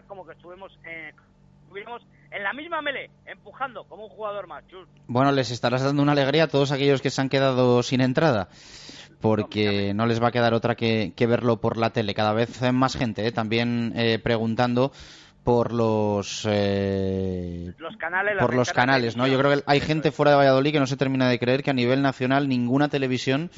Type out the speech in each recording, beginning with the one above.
como que estuvimos, eh, estuvimos en la misma mele, empujando como un jugador más. Bueno, les estarás dando una alegría a todos aquellos que se han quedado sin entrada, porque no, les va a quedar otra que, verlo por la tele. Cada vez hay más gente eh, también eh, preguntando por los, los canales por los canales no yo creo que hay gente fuera de Valladolid que no se termina de creer que a nivel nacional ninguna televisión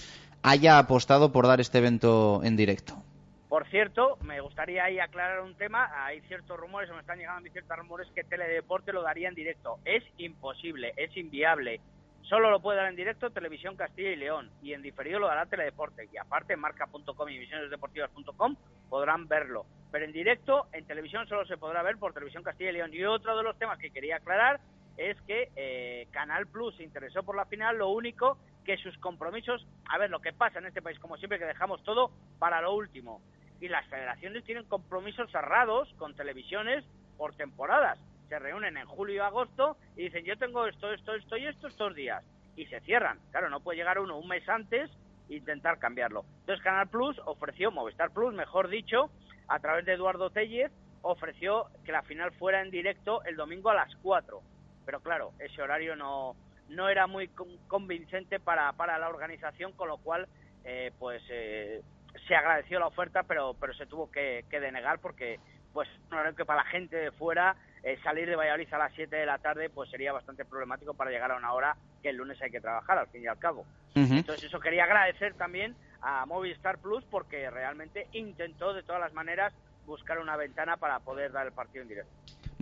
haya apostado por dar este evento en directo por cierto, me gustaría ahí aclarar un tema. Hay ciertos rumores, o me están llegando a mí ciertos rumores que Teledeporte lo daría en directo. Es imposible, es inviable. Solo lo puede dar en directo Televisión Castilla y León y en diferido lo dará Teledeporte. Y aparte, marca.com y visionesdeportivas.com podrán verlo. Pero en directo, en televisión solo se podrá ver por Televisión Castilla y León. Y otro de los temas que quería aclarar es que eh, Canal Plus se interesó por la final. Lo único que sus compromisos, a ver, lo que pasa en este país, como siempre, que dejamos todo para lo último y las federaciones tienen compromisos cerrados con televisiones por temporadas. Se reúnen en julio y agosto y dicen yo tengo esto, esto, esto y esto estos días y se cierran. Claro, no puede llegar uno un mes antes e intentar cambiarlo. Entonces Canal Plus ofreció, Movistar Plus, mejor dicho, a través de Eduardo Tellez, ofreció que la final fuera en directo el domingo a las 4. Pero claro, ese horario no, no era muy convincente para, para la organización, con lo cual, eh, pues eh, se agradeció la oferta, pero, pero se tuvo que, denegar porque pues no que para la gente de fuera eh, salir de Valladolid a las 7 de la tarde pues sería bastante problemático para llegar a una hora que el lunes hay que trabajar al fin y al cabo. Entonces eso quería agradecer también a Movistar Plus porque realmente intentó de todas las maneras buscar una ventana para poder dar el partido en directo.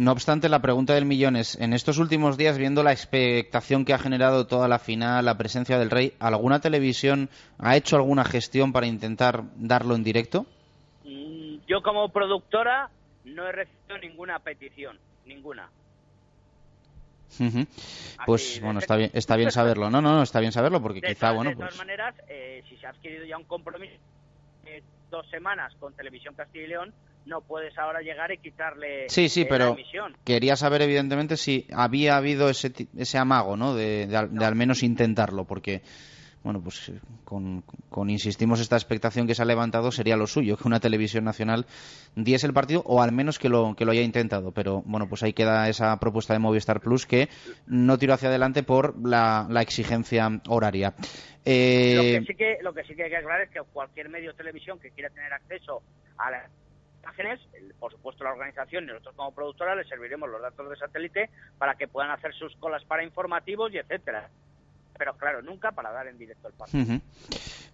No obstante, la pregunta del millón es, en estos últimos días, viendo la expectación que ha generado toda la final, la presencia del Rey, ¿alguna televisión ha hecho alguna gestión para intentar darlo en directo? Mm, yo como productora no he recibido ninguna petición, ninguna. Pues bueno, está bien, está bien saberlo. No, no, no, está bien saberlo porque quizá, bueno, De todas pues maneras, eh, si se ha adquirido ya un compromiso de dos semanas con Televisión Castilla y León, no puedes ahora llegar y quitarle sí, sí, eh, pero Quería saber, evidentemente, si había habido ese, ese amago, ¿no? De, al menos intentarlo, porque, bueno, pues con, con, insistimos, esta expectación que se ha levantado sería lo suyo, que una televisión nacional diese el partido o al menos que lo, que lo haya intentado. Pero, bueno, pues ahí queda esa propuesta de Movistar Plus que no tiró hacia adelante por la, la exigencia horaria. Eh... Lo, que sí que, lo que sí que hay que aclarar es que cualquier medio de televisión que quiera tener acceso a la imágenes, por supuesto la organización y nosotros como productora les serviremos los datos de satélite para que puedan hacer sus colas para informativos y etcétera. Pero claro, nunca para dar en directo el partido.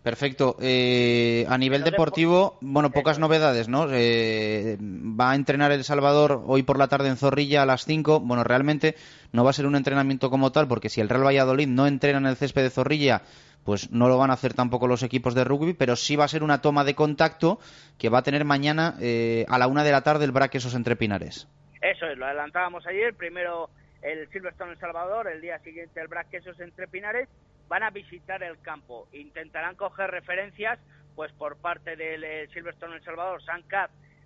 Perfecto. Eh, a nivel deportivo, bueno, pocas novedades, ¿no? Eh, va a entrenar El Salvador hoy por la tarde en Zorrilla a las 5. Bueno, realmente no va a ser un entrenamiento como tal, porque si el Real Valladolid no entrena en el césped de Zorrilla, pues no lo van a hacer tampoco los equipos de rugby, pero sí va a ser una toma de contacto que va a tener mañana eh, a la una de la tarde el Braquesos entre Pinares. Eso es, lo adelantábamos ayer, primero el Silverstone El Salvador, el día siguiente el Braquesos entre Pinares, van a visitar el campo, intentarán coger referencias pues por parte del eh, Silverstone El Salvador, San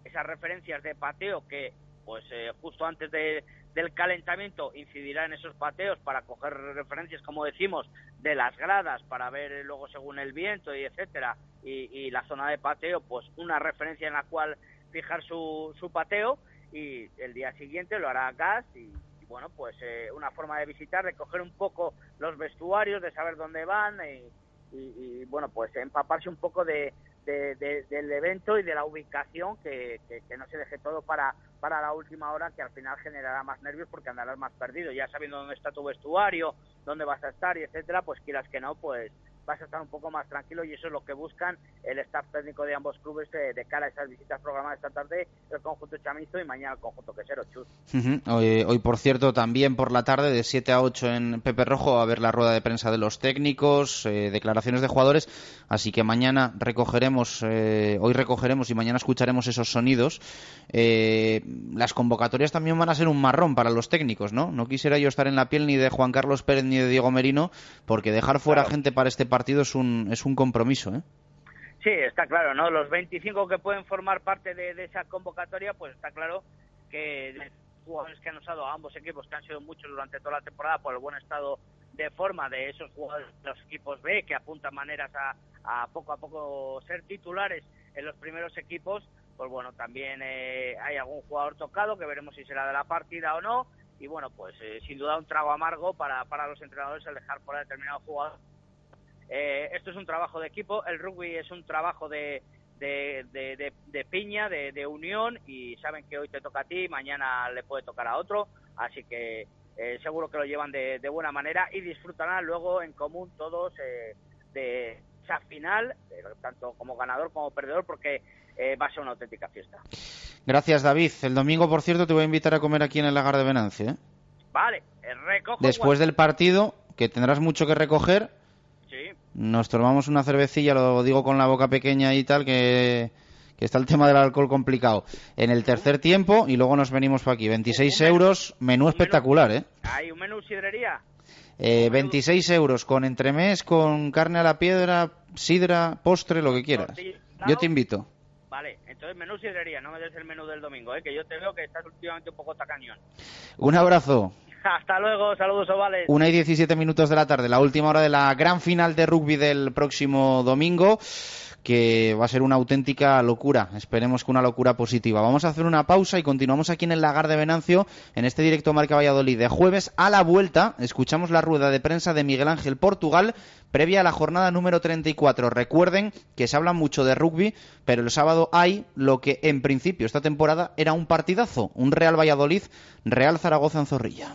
esas referencias de pateo que pues eh, justo antes de, del calentamiento incidirá en esos pateos para coger referencias, como decimos, de las gradas para ver luego según el viento y etcétera y, la zona de pateo, pues una referencia en la cual fijar su, su pateo y el día siguiente lo hará gas y, bueno, pues eh, una forma de visitar, de coger un poco los vestuarios, de saber dónde van y bueno, pues empaparse un poco de, del evento y de la ubicación, que, que, no se deje todo para, para la última hora, que al final generará más nervios porque andarás más perdido. Ya sabiendo dónde está tu vestuario, dónde vas a estar y etcétera, pues quieras que no, pues vas a estar un poco más tranquilo y eso es lo que buscan el staff técnico de ambos clubes eh, de cara a esas visitas programadas esta tarde, el conjunto Chamizo y mañana el conjunto Quesero Chus. hoy, por cierto, también por la tarde, de 7 a 8 en Pepe Rojo, a ver la rueda de prensa de los técnicos, eh, declaraciones de jugadores, así que mañana recogeremos, eh, hoy recogeremos y mañana escucharemos esos sonidos. las convocatorias también van a ser un marrón para los técnicos, ¿no? No quisiera yo estar en la piel ni de Juan Carlos Pérez ni de Diego Merino, porque dejar fuera gente para este partido es un, es un compromiso, ¿eh? Sí, está claro, ¿no? Los 25 que pueden formar parte de, esa convocatoria, pues está claro que jugadores que han usado a ambos equipos, que han sido muchos durante toda la temporada por el buen estado de forma de esos jugadores de los equipos B, que apuntan maneras a, poco a poco ser titulares en los primeros equipos, pues bueno, también eh, hay algún jugador tocado que veremos si será de la partida o no, y bueno, pues eh, sin duda un trago amargo para, para los entrenadores el dejar fuera determinado jugador eh, esto es un trabajo de equipo, el rugby es un trabajo de, de, piña, de, unión y saben que hoy te toca a ti, mañana le puede tocar a otro, así que eh, seguro que lo llevan de, buena manera y disfrutarán luego en común todos eh, de esa final, tanto como ganador como perdedor, porque va a ser una auténtica fiesta. Gracias, David. El domingo, por cierto, te voy a invitar a comer aquí en el lagar de Venancia. Vale, recojo. Después del partido, que tendrás mucho que recoger, nos tomamos una cervecilla, lo digo con la boca pequeña y tal, que, está el tema del alcohol complicado. En el tercer tiempo y luego nos venimos por aquí. 26 euros, menú espectacular, ¿eh? ¿Hay un menú sidrería? Eh, 26 euros con entremés, con carne a la piedra, sidra, postre, lo que quieras. Yo te invito. Vale, entonces menú sidrería, no me des el menú del domingo, ¿eh? que yo te veo que estás últimamente un poco tacañón. Un abrazo. Hasta luego, saludos ovales. Una y 17 minutos de la tarde, la última hora de la gran final de rugby del próximo domingo que va a ser una auténtica locura. Esperemos que una locura positiva. Vamos a hacer una pausa y continuamos aquí en el Lagar de Venancio, en este directo Marca Valladolid de jueves. A la vuelta, escuchamos la rueda de prensa de Miguel Ángel Portugal, previa a la jornada número 34. Recuerden que se habla mucho de rugby, pero el sábado hay lo que en principio esta temporada era un partidazo, un Real Valladolid, Real Zaragoza en Zorrilla.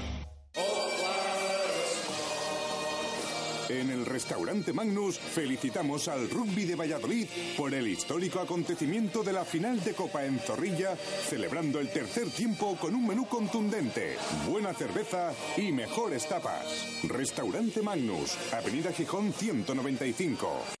En el restaurante Magnus felicitamos al rugby de Valladolid por el histórico acontecimiento de la final de Copa en Zorrilla, celebrando el tercer tiempo con un menú contundente, buena cerveza y mejores tapas. Restaurante Magnus, Avenida Gijón 195.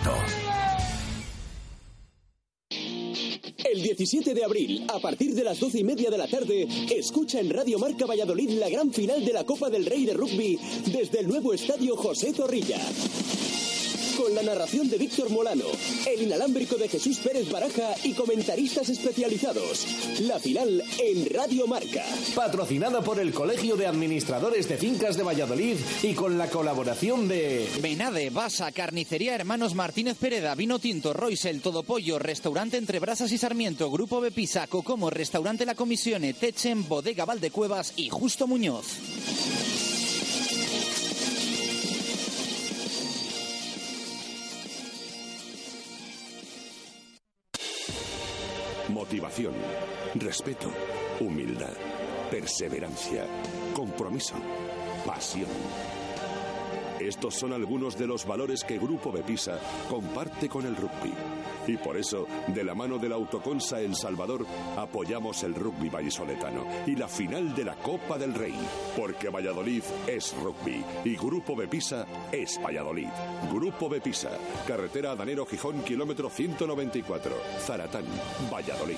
El 17 de abril, a partir de las 12 y media de la tarde, escucha en Radio Marca Valladolid la gran final de la Copa del Rey de Rugby desde el nuevo estadio José Zorrilla con la narración de Víctor Molano, el inalámbrico de Jesús Pérez Baraja y comentaristas especializados. La final en Radio Marca. Patrocinada por el Colegio de Administradores de Fincas de Valladolid y con la colaboración de Benade, Basa, Carnicería Hermanos Martínez Pereda, Vino Tinto, Royce, Todo Pollo, Restaurante Entre Brasas y Sarmiento, Grupo Bepisa, Cocomo, Restaurante La Comisione, Techen, Bodega Valdecuevas y Justo Muñoz. Respeto, humildad, perseverancia, compromiso, pasión. Estos son algunos de los valores que Grupo Bepisa comparte con el rugby. Y por eso, de la mano de la Autoconsa El Salvador, apoyamos el rugby vallisoletano y la final de la Copa del Rey. Porque Valladolid es rugby y Grupo Bepisa es Valladolid. Grupo Bepisa, carretera Danero Gijón, kilómetro 194, Zaratán, Valladolid.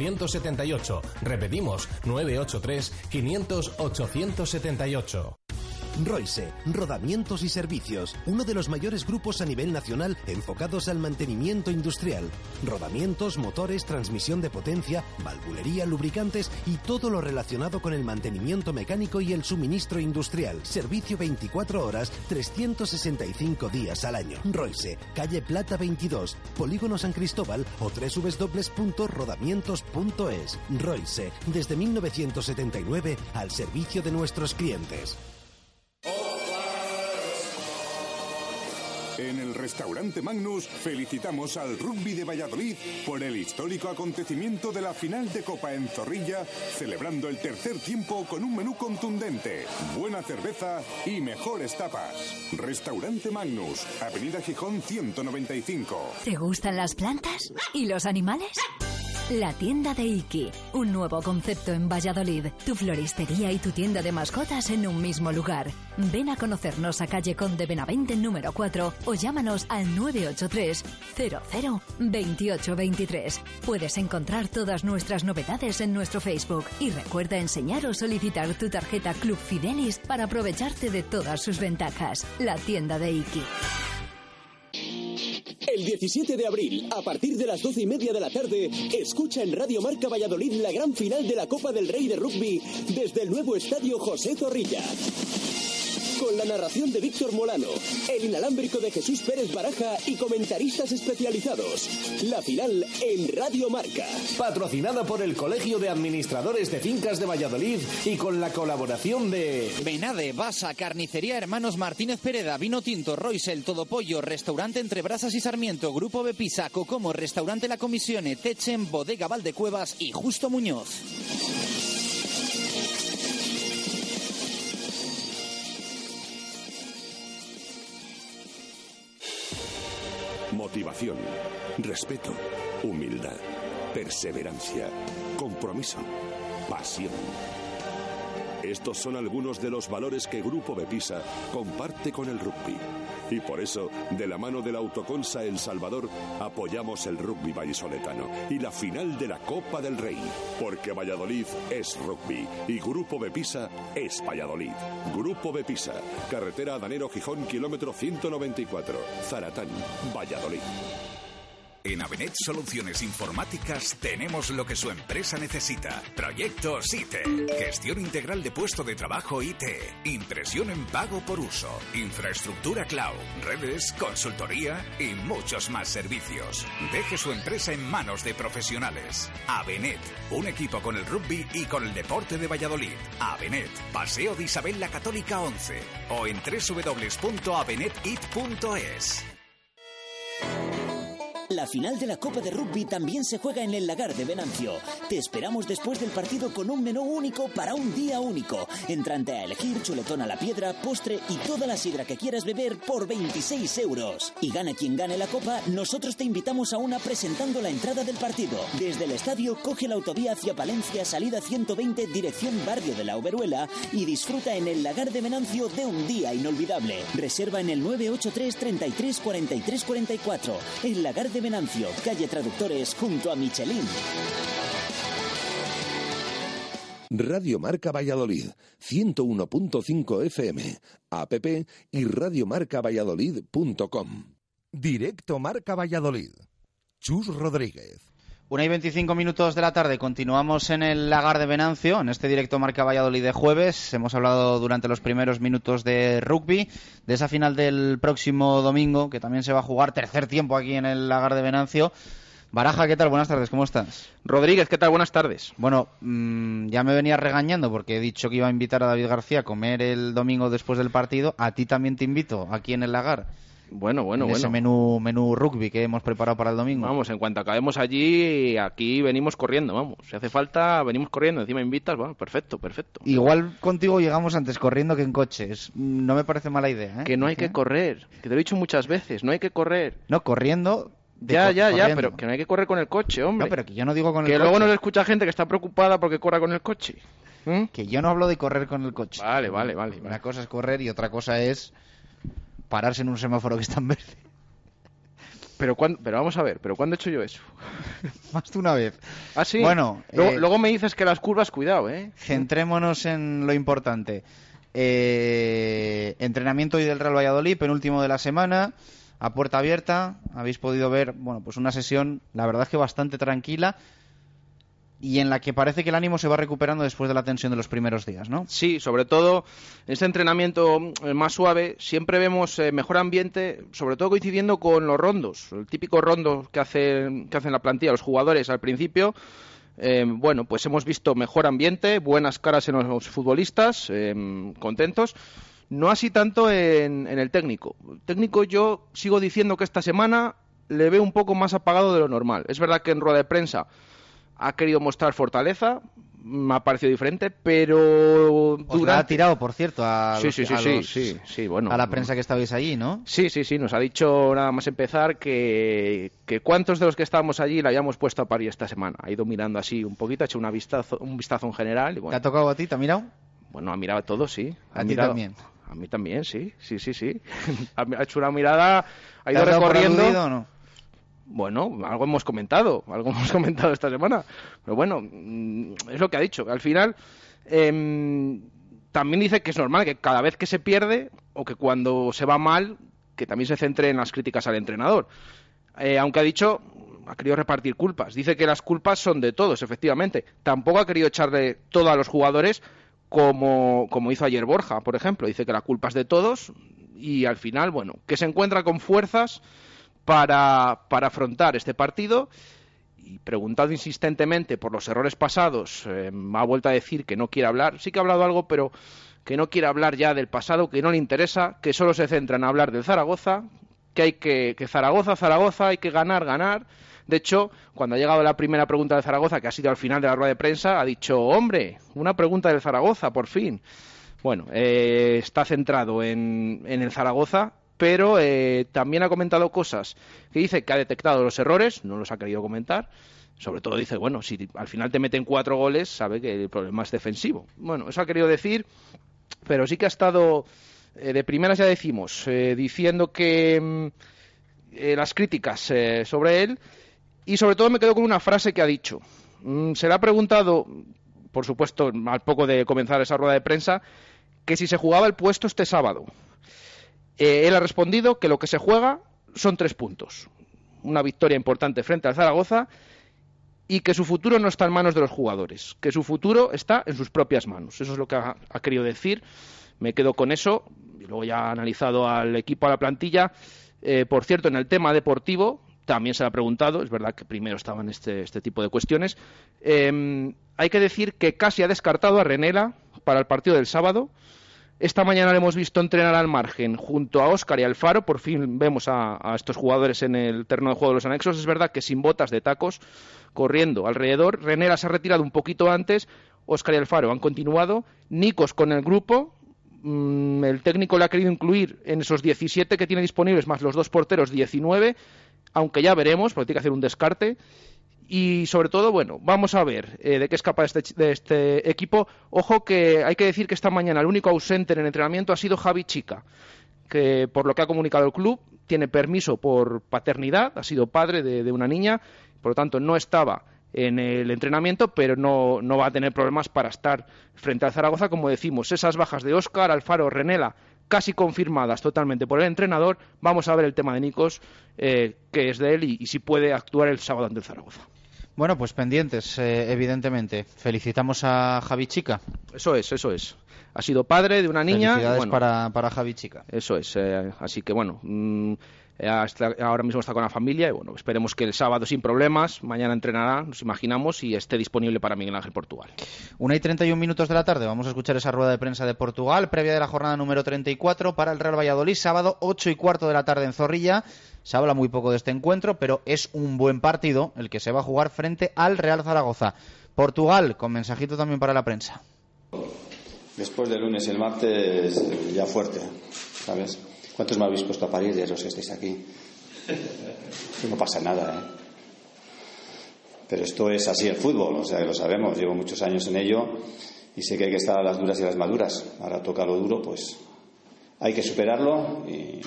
878. Repetimos, 983 500 878. Royse, Rodamientos y Servicios, uno de los mayores grupos a nivel nacional enfocados al mantenimiento industrial. Rodamientos, motores, transmisión de potencia, valvulería, lubricantes y todo lo relacionado con el mantenimiento mecánico y el suministro industrial. Servicio 24 horas, 365 días al año. Royse, calle Plata 22, Polígono San Cristóbal o www.rodamientos.es. Royse, desde 1979 al servicio de nuestros clientes. En el restaurante Magnus felicitamos al rugby de Valladolid por el histórico acontecimiento de la final de Copa en Zorrilla, celebrando el tercer tiempo con un menú contundente, buena cerveza y mejores tapas. Restaurante Magnus, Avenida Gijón 195. ¿Te gustan las plantas? ¿Y los animales? La tienda de Iki, un nuevo concepto en Valladolid. Tu floristería y tu tienda de mascotas en un mismo lugar. Ven a conocernos a calle Conde Benavente número 4 o llámanos al 983 00 2823. Puedes encontrar todas nuestras novedades en nuestro Facebook y recuerda enseñar o solicitar tu tarjeta Club Fidelis para aprovecharte de todas sus ventajas. La tienda de Iki. El 17 de abril, a partir de las 12 y media de la tarde, escucha en Radio Marca Valladolid la gran final de la Copa del Rey de Rugby desde el nuevo estadio José Zorrilla. Con la narración de Víctor Molano, el inalámbrico de Jesús Pérez Baraja y comentaristas especializados. La final en Radio Marca. Patrocinada por el Colegio de Administradores de Fincas de Valladolid y con la colaboración de Benade, Basa, Carnicería Hermanos Martínez Pereda, Vino Tinto, Royce, Todo Pollo, Restaurante Entre Brasas y Sarmiento, Grupo Bepisa, Cocomo, Restaurante La Comisione, Techen, Bodega Valdecuevas y Justo Muñoz. Motivación, respeto, humildad, perseverancia, compromiso, pasión. Estos son algunos de los valores que Grupo Bepisa comparte con el rugby. Y por eso, de la mano de la Autoconsa El Salvador, apoyamos el rugby vallisoletano y la final de la Copa del Rey. Porque Valladolid es rugby y Grupo Bepisa es Valladolid. Grupo Bepisa, carretera Danero Gijón, kilómetro 194, Zaratán, Valladolid. En Avenet Soluciones Informáticas tenemos lo que su empresa necesita. Proyectos IT, gestión integral de puesto de trabajo IT, impresión en pago por uso, infraestructura cloud, redes, consultoría y muchos más servicios. Deje su empresa en manos de profesionales. Avenet, un equipo con el rugby y con el deporte de Valladolid. Avenet, Paseo de Isabel la Católica 11 o en www.avenetit.es. La final de la Copa de Rugby también se juega en el Lagar de Venancio. Te esperamos después del partido con un menú único para un día único. Entrante a elegir chuletón a la piedra, postre y toda la sidra que quieras beber por 26 euros. Y gane quien gane la Copa, nosotros te invitamos a una presentando la entrada del partido. Desde el estadio coge la autovía hacia Palencia, salida 120, dirección Barrio de la Oberuela y disfruta en el Lagar de Venancio de un día inolvidable. Reserva en el 983 33 43 44. El Lagar de Venancio, calle Traductores, junto a Michelin. Radio Marca Valladolid, 101.5 FM, app y radiomarcavalladolid.com. Directo Marca Valladolid. Chus Rodríguez. Una y 25 minutos de la tarde, continuamos en el lagar de Venancio, en este directo Marca Valladolid de jueves. Hemos hablado durante los primeros minutos de rugby, de esa final del próximo domingo, que también se va a jugar tercer tiempo aquí en el lagar de Venancio. Baraja, ¿qué tal? Buenas tardes, ¿cómo estás? Rodríguez, ¿qué tal? Buenas tardes. Bueno, mmm, ya me venía regañando porque he dicho que iba a invitar a David García a comer el domingo después del partido. A ti también te invito, aquí en el lagar. Bueno, bueno, en bueno. Ese menú, menú rugby que hemos preparado para el domingo. Vamos, en cuanto acabemos allí, aquí venimos corriendo, vamos. Si hace falta, venimos corriendo. Encima invitas, bueno, perfecto, perfecto. Igual contigo llegamos antes corriendo que en coches. No me parece mala idea, ¿eh? Que no hay que correr. Que te lo he dicho muchas veces, no hay que correr. No, corriendo ya, ya, ya, pero que no hay que correr con el coche, hombre. No, pero que yo no digo con que el coche. Que luego nos escucha gente que está preocupada porque corra con el coche. ¿Mm? Que yo no hablo de correr con el coche. Vale, vale, vale. Una vale. cosa es correr y otra cosa es pararse en un semáforo que está en verde. Pero, ¿cuándo? pero vamos a ver, ¿pero cuándo he hecho yo eso? Más de una vez. Ah, sí. Bueno, luego, eh, luego me dices que las curvas, cuidado, ¿eh? Centrémonos en lo importante. Eh, entrenamiento hoy del Real Valladolid, penúltimo de la semana a puerta abierta. Habéis podido ver, bueno, pues una sesión, la verdad es que bastante tranquila y en la que parece que el ánimo se va recuperando después de la tensión de los primeros días, ¿no? Sí, sobre todo este entrenamiento eh, más suave siempre vemos eh, mejor ambiente, sobre todo coincidiendo con los rondos, el típico rondo que hacen que hacen la plantilla los jugadores al principio. Eh, bueno, pues hemos visto mejor ambiente, buenas caras en los futbolistas, eh, contentos. No así tanto en, en, el técnico. El técnico yo sigo diciendo que esta semana le veo un poco más apagado de lo normal. Es verdad que en rueda de prensa ha querido mostrar fortaleza, me ha parecido diferente, pero Os la ha tirado, por cierto, a, sí, los, sí, sí, a, sí, los- sí, sí, bueno, a la prensa que estabais allí, ¿no? Sí, sí, sí, nos ha dicho nada más empezar que, que cuántos de los que estábamos allí le habíamos puesto a parir esta semana. Ha ido mirando así un poquito, ha hecho una vistazo, un vistazo en general. Y ¿Te bueno, ha tocado a ti? ¿Te ha mirado? bueno, ha mirado a todos, sí. Ha A ti también. A mí también, sí, sí, sí, sí. ha hecho una mirada, ha ¿Te ido recorriendo. aludido o no? Bueno, algo hemos comentado, algo hemos comentado esta semana. Pero bueno, mm, es lo que ha dicho. Al final, em, también dice que es normal que cada vez que se pierde o que cuando se va mal, que también se centre en las críticas al entrenador. Eh, aunque ha dicho, ha querido repartir culpas. Dice que las culpas son de todos, efectivamente. Tampoco ha querido echarle todo a los jugadores como, como hizo ayer Borja, por ejemplo. Dice que la culpa es de todos y al final, bueno, que se encuentra con fuerzas para, para afrontar este partido y preguntado insistentemente por los errores pasados, eh, ha vuelto a decir que no quiere hablar. Sí que ha hablado algo, pero que no quiere hablar ya del pasado, que no le interesa, que solo se centra en hablar del Zaragoza, que hay que, que Zaragoza, Zaragoza, hay que ganar, ganar. De hecho, cuando ha llegado la primera pregunta de Zaragoza, que ha sido al final de la rueda de prensa, ha dicho, hombre, una pregunta del Zaragoza, por fin. Bueno, eh, está centrado en, en el Zaragoza, pero eh, también ha comentado cosas que dice que ha detectado los errores, no los ha querido comentar. Sobre todo dice, bueno, si al final te meten cuatro goles, sabe que el problema es defensivo. Bueno, eso ha querido decir, pero sí que ha estado, eh, de primeras ya decimos, eh, diciendo que mm, las críticas sobre él y sobre todo me quedo con una frase que ha dicho. Mm, se le ha preguntado, por supuesto, al poco de comenzar esa rueda de prensa, que si se jugaba el puesto este sábado. Eh, él ha respondido que lo que se juega son tres puntos. Una victoria importante frente al Zaragoza y que su futuro no está en manos de los jugadores, que su futuro está en sus propias manos. Eso es lo que ha, querido decir. Me quedo con eso. Y luego ya ha analizado al equipo, a la plantilla. Eh, por cierto, en el tema deportivo también se le ha preguntado. Es verdad que primero estaban este, este tipo de cuestiones. Eh, hay que decir que casi ha descartado a Renela para el partido del sábado. Esta mañana le hemos visto entrenar al margen junto a Óscar y Alfaro. Por fin vemos a, estos jugadores en el terreno de juego de los anexos. Es verdad que sin botas de tacos, corriendo alrededor. Renera se ha retirado un poquito antes. Óscar y Alfaro han continuado. Nicos con el grupo. Mm, el técnico le ha querido incluir en esos 17 que tiene disponibles, más los dos porteros, 19. Aunque ya veremos, porque tiene que hacer un descarte. Y sobre todo, bueno, vamos a ver eh, de qué es capaz este, de este equipo. Ojo que hay que decir que esta mañana el único ausente en el entrenamiento ha sido Javi Chica, que por lo que ha comunicado el club tiene permiso por paternidad, ha sido padre de, de una niña, por lo tanto no estaba en el entrenamiento, pero no, no va a tener problemas para estar frente al Zaragoza, como decimos, esas bajas de Óscar, Alfaro, Renela, casi confirmadas totalmente por el entrenador. Vamos a ver el tema de Nicos, eh, que es de él y, y si puede actuar el sábado ante el Zaragoza. Bueno, pues pendientes, eh, evidentemente. Felicitamos a Javi Chica. Eso es, eso es. Ha sido padre de una niña. Felicidades para, para Javi Chica. Eso es. Eh, así que bueno, mm, hasta- ahora mismo está con la familia y bueno, esperemos que el sábado sin problemas, mañana entrenará, nos imaginamos, y esté disponible para Miguel Ángel Portugal. Una y 31 minutos de la tarde. Vamos a escuchar esa rueda de prensa de Portugal, previa de la jornada número 34 para el Real Valladolid, sábado 8 y cuarto de la tarde en Zorrilla. Se habla muy poco de este encuentro, pero es un buen partido el que se va a jugar frente al Real Zaragoza. Portugal, con mensajito también para la prensa. Después del lunes y el martes eh, ya fuerte, ¿sabes? ¿Cuántos me habéis puesto a parir de los que estáis aquí? No pasa nada, ¿eh? Pero esto es así el fútbol, o sea, que lo sabemos, llevo muchos años en ello y sé que hay que estar a las duras y a las maduras. Ahora toca lo duro, pues hay que superarlo y,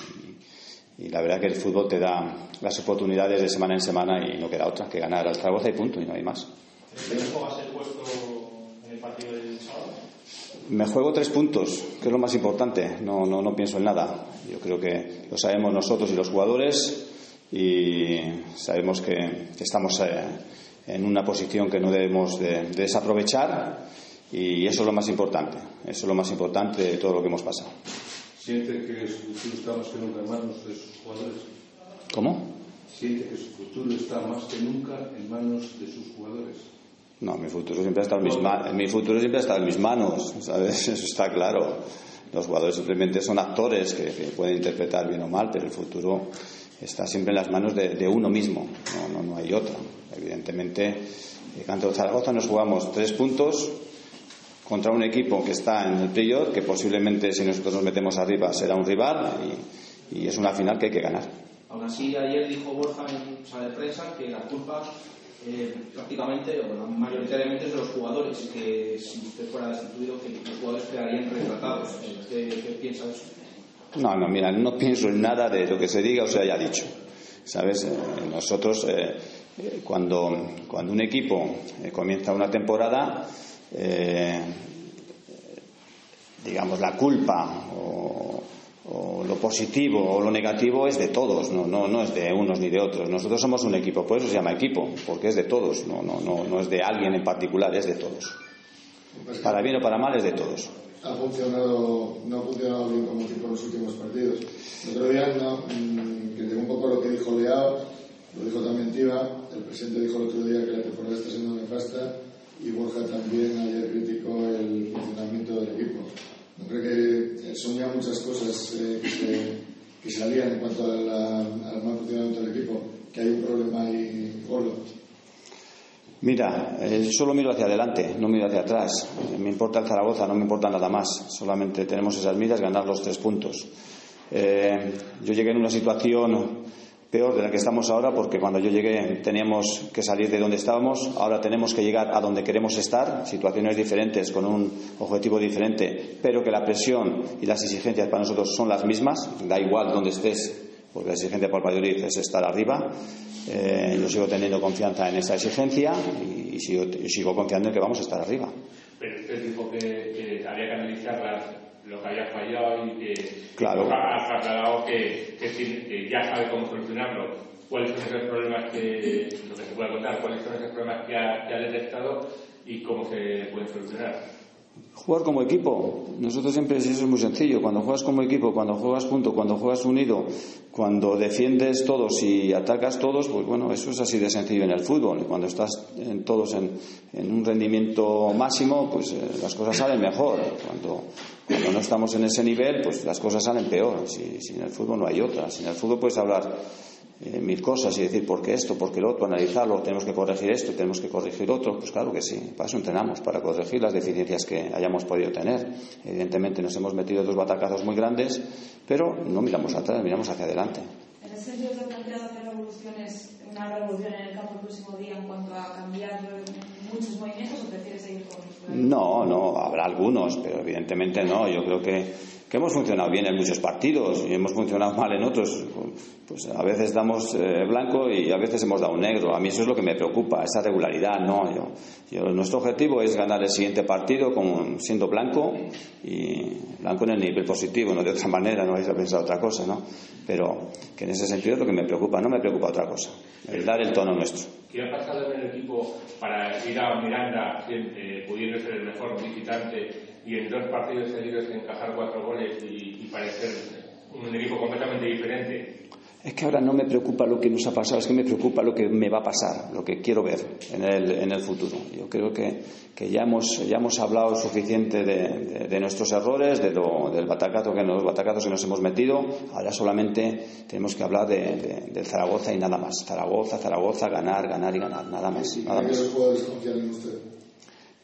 y la verdad que el fútbol te da las oportunidades de semana en semana y no queda otra que ganar al Zaragoza y punto, y no hay más. ¿Cómo va a ser puesto en el partido sábado? Me juego tres puntos, que es lo más importante. No, no, no pienso en nada. Yo creo que lo sabemos nosotros y los jugadores y sabemos que, que estamos eh, en una posición que no debemos de, de desaprovechar y eso es lo más importante. Eso es lo más importante de todo lo que hemos pasado. ¿Siente que su futuro está más que nunca en manos de sus jugadores? ¿Cómo? ¿Siente que su futuro está más que nunca en manos de sus jugadores? No, mi futuro siempre ha estado en mis, ma- mi futuro siempre ha estado en mis manos, ¿sabes? Eso está claro. Los jugadores simplemente son actores que, que pueden interpretar bien o mal, pero el futuro está siempre en las manos de, de uno mismo. No, no, no hay otra. Evidentemente, el Zaragoza nos jugamos tres puntos contra un equipo que está en el playoff, que posiblemente si nosotros nos metemos arriba será un rival y, y es una final que hay que ganar. Aún así, ayer dijo Borja en sala de prensa que la culpa eh, prácticamente o mayoritariamente es de los jugadores, que si usted fuera destituido, que los jugadores quedarían retratados. Eh, ¿Usted qué piensa eso? No, no, mira, no pienso en nada de lo que se diga o se haya dicho. ¿Sabes? Eh, nosotros, cuando, cuando un equipo comienza una temporada, digamos, la culpa o, o lo positivo o lo negativo es de todos, no, no, no es de unos ni de otros. Nosotros somos un equipo, por eso se llama equipo, porque es de todos, no, no, no, no es de alguien en particular, es de todos. Para bien o para mal es de todos. ha funcionado, no ha funcionado bien como equipo en los últimos partidos. El otro día, no, mm, que tengo un poco lo que dijo Leao, lo dijo también Tiva, el presidente dijo el otro día que la temporada está siendo nefasta y Borja también ayer criticó el funcionamiento del equipo. Creo que eh, son ya muchas cosas eh, que, se, que salían en cuanto al mal funcionamiento del equipo, que hay un problema ahí gordo. Mira, eh, solo miro hacia adelante, no miro hacia atrás. Me importa el Zaragoza, no me importa nada más. Solamente tenemos esas miras, ganar los tres puntos. Eh, yo llegué en una situación peor de la que estamos ahora porque cuando yo llegué teníamos que salir de donde estábamos, ahora tenemos que llegar a donde queremos estar, situaciones diferentes, con un objetivo diferente, pero que la presión y las exigencias para nosotros son las mismas, da igual donde estés, porque la exigencia el Valladolid es estar arriba. Eh, yo sigo teniendo confianza en esa exigencia y, y sigo, y sigo confiando en que vamos a estar arriba. Pero usted dijo que, que había que analizar las- lo que había fallado y que Claro. ha trasladado que, que, sí, que ya sabe cómo solucionarlo. ¿Cuáles son esos problemas que, lo que se puede contar, cuáles son esos problemas que ha, que ha detectado y cómo se pueden solucionar? Jugar como equipo. Nosotros siempre eso es muy sencillo. Cuando juegas como equipo, cuando juegas junto, cuando juegas unido, cuando defiendes todos y atacas todos, pues bueno, eso es así de sencillo en el fútbol. Y cuando estás en todos en, un rendimiento máximo, pues eh, las cosas salen mejor. Cuando, cuando no estamos en ese nivel, pues las cosas salen peor. Si, si en el fútbol no hay otra. Si en el fútbol puedes hablar eh, mil cosas y decir por qué esto, por qué lo otro, analizarlo, tenemos que corregir esto, tenemos que corregir otro, pues claro que sí, para eso entrenamos, para corregir las deficiencias que hayamos podido tener. Evidentemente nos hemos metido dos batacazos muy grandes, pero no miramos atrás, miramos hacia adelante. ¿En ese sentido se ha planteado hacer revoluciones, una revolución en el campo el próximo día en cuanto a cambiar muchos movimientos o prefiere seguir con los No, no, habrá algunos, pero evidentemente no. Yo creo que, que hemos funcionado bien en muchos partidos y hemos funcionado mal en otros. Pues a veces damos eh, blanco y a veces hemos dado negro. A mí eso es lo que me preocupa, esa regularidad. No, yo, yo- nuestro objetivo es ganar el siguiente partido con, siendo blanco y blanco en el nivel positivo, no de otra manera, no vais a pensar otra cosa, ¿no? Pero que en ese sentido es lo que me preocupa, no me preocupa otra cosa, el dar el tono nuestro. si ha pasado en el equipo para ir a Miranda, eh, pudiendo ser el mejor visitante y en dos partidos seguidos encajar cuatro goles y, y parecer un equipo completamente diferente, es que ahora no me preocupa lo que nos ha pasado, es que me preocupa lo que me va a pasar, lo que quiero ver en el, en el futuro. Yo creo que, que ya, hemos, ya hemos hablado suficiente de, de, nuestros errores, de lo, del batacazo que nos, batacazos que nos hemos metido. Ahora solamente tenemos que hablar de, de, Zaragoza y nada más. Zaragoza, Zaragoza, ganar, ganar y ganar, nada más. Nada más.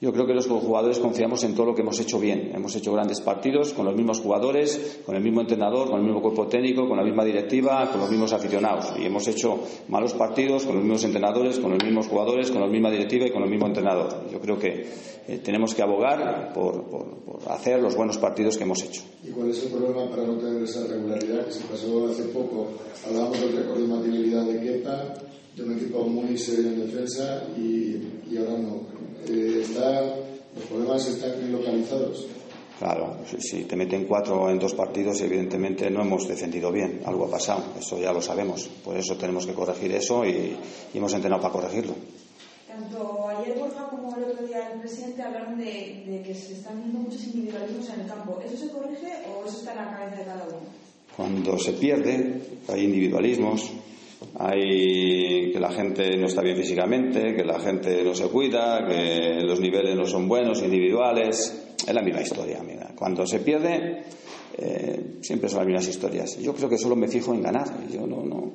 Yo creo que los jugadores confiamos en todo lo que hemos hecho bien. Hemos hecho grandes partidos con los mismos jugadores, con el mismo entrenador, con el mismo cuerpo técnico, con la misma directiva, con los mismos aficionados. Y hemos hecho malos partidos con los mismos entrenadores, con los mismos jugadores, con la misma directiva y con el mismo entrenador. Yo creo que eh, tenemos que abogar por, por, por, hacer los buenos partidos que hemos hecho. ¿Y cuál es el problema para no tener esa regularidad que se pasó hace poco? Hablábamos del récord de imbatibilidad de Kepa, de un equipo muy serio en defensa y, y ahora no eh, está, los problemas están localizados. Claro, si te meten cuatro en dos partidos, evidentemente no hemos defendido bien, algo ha pasado, eso ya lo sabemos, por eso tenemos que corregir eso y, y hemos entrenado para corregirlo. Tanto ayer Borja como el otro día el presidente hablaron de, de, que se están viendo muchos individualismos en el campo. ¿Eso se corrige o eso está en la cabeza de cada uno? Cuando se pierde, hay individualismos, hay que la gente no está bien físicamente, que la gente no se cuida, que los niveles no son buenos, individuales. Es la misma historia, amiga. Cuando se pierde, eh, siempre son las mismas historias. Yo creo que solo me fijo en ganar. Yo no, no.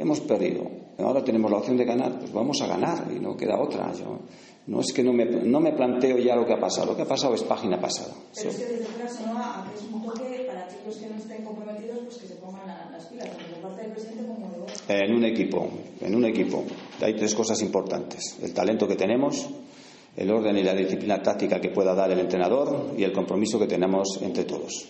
Hemos perdido. Ahora tenemos la opción de ganar, pues vamos a ganar y no queda otra. Yo, no es que no me, no me planteo ya lo que ha pasado. Lo que ha pasado es página pasada. Pero es que desde fuera sonaba que es un toque para aquellos que no estén comprometidos, pues que se pongan las pilas, tanto por parte del presidente como de. En un equipo, en un equipo, hay tres cosas importantes. El talento que tenemos, el orden y la disciplina táctica que pueda dar el entrenador y el compromiso que tenemos entre todos.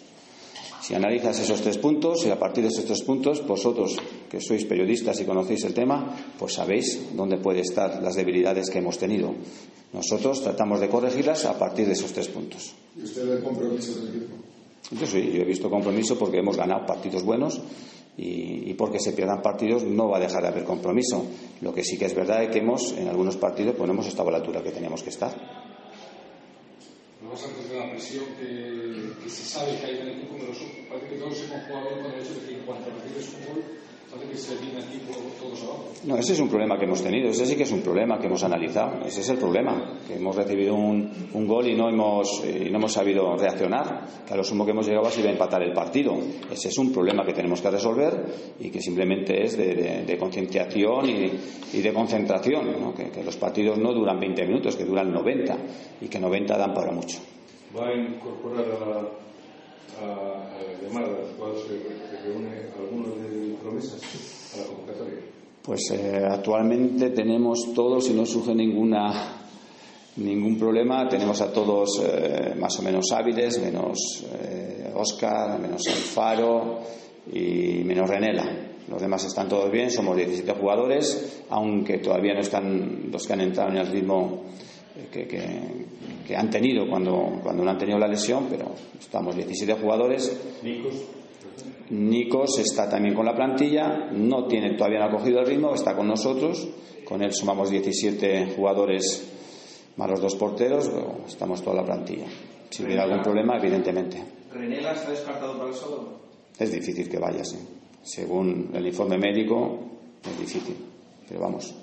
Si analizas esos tres puntos y a partir de esos tres puntos, vosotros que sois periodistas y conocéis el tema, pues sabéis dónde pueden estar las debilidades que hemos tenido. Nosotros tratamos de corregirlas a partir de esos tres puntos. ¿Y usted ve compromiso del equipo? Yo sí, yo he visto compromiso porque hemos ganado partidos buenos y, y, porque se pierdan partidos no va a dejar de haber compromiso. Lo que sí que es verdad es que hemos, en algunos partidos, pues no hemos estado a la altura que teníamos que estar. Además, antes de la presión que, se sabe que hay en el equipo, pero eso, parece que todos hemos jugado con el hecho de que en cuanto recibes fútbol, parece No, ese es un problema que hemos tenido, ese sí que es un problema que hemos analizado, ese es el problema, que hemos recibido un, un gol y no hemos, eh, no hemos sabido reaccionar, que a lo sumo que hemos llegado ha sido a empatar el partido. Ese es un problema que tenemos que resolver y que simplemente es de, de, de concienciación y, y, de concentración, ¿no? que, que los partidos no duran 20 minutos, que duran 90 y que 90 dan para mucho. ¿Va a incorporar a, a, a se reúne algunos de promesas a la convocatoria? Pues eh, actualmente tenemos todos y no surge ninguna ningún problema. Tenemos a todos eh, más o menos hábiles, menos eh, Oscar, menos Alfaro y menos Renela. Los demás están todos bien, somos 17 jugadores, aunque todavía no están los que han entrado en el ritmo que, que, que han tenido cuando, cuando no han tenido la lesión, pero estamos 17 jugadores. Nicos. Nikos está también con la plantilla, no tiene todavía no ha cogido el ritmo, está con nosotros, con él sumamos 17 jugadores más los dos porteros, estamos toda la plantilla. Si hubiera algún problema, evidentemente. ¿Renela está descartado para el sábado? Es difícil que vaya, sí. Según el informe médico, es difícil, pero vamos.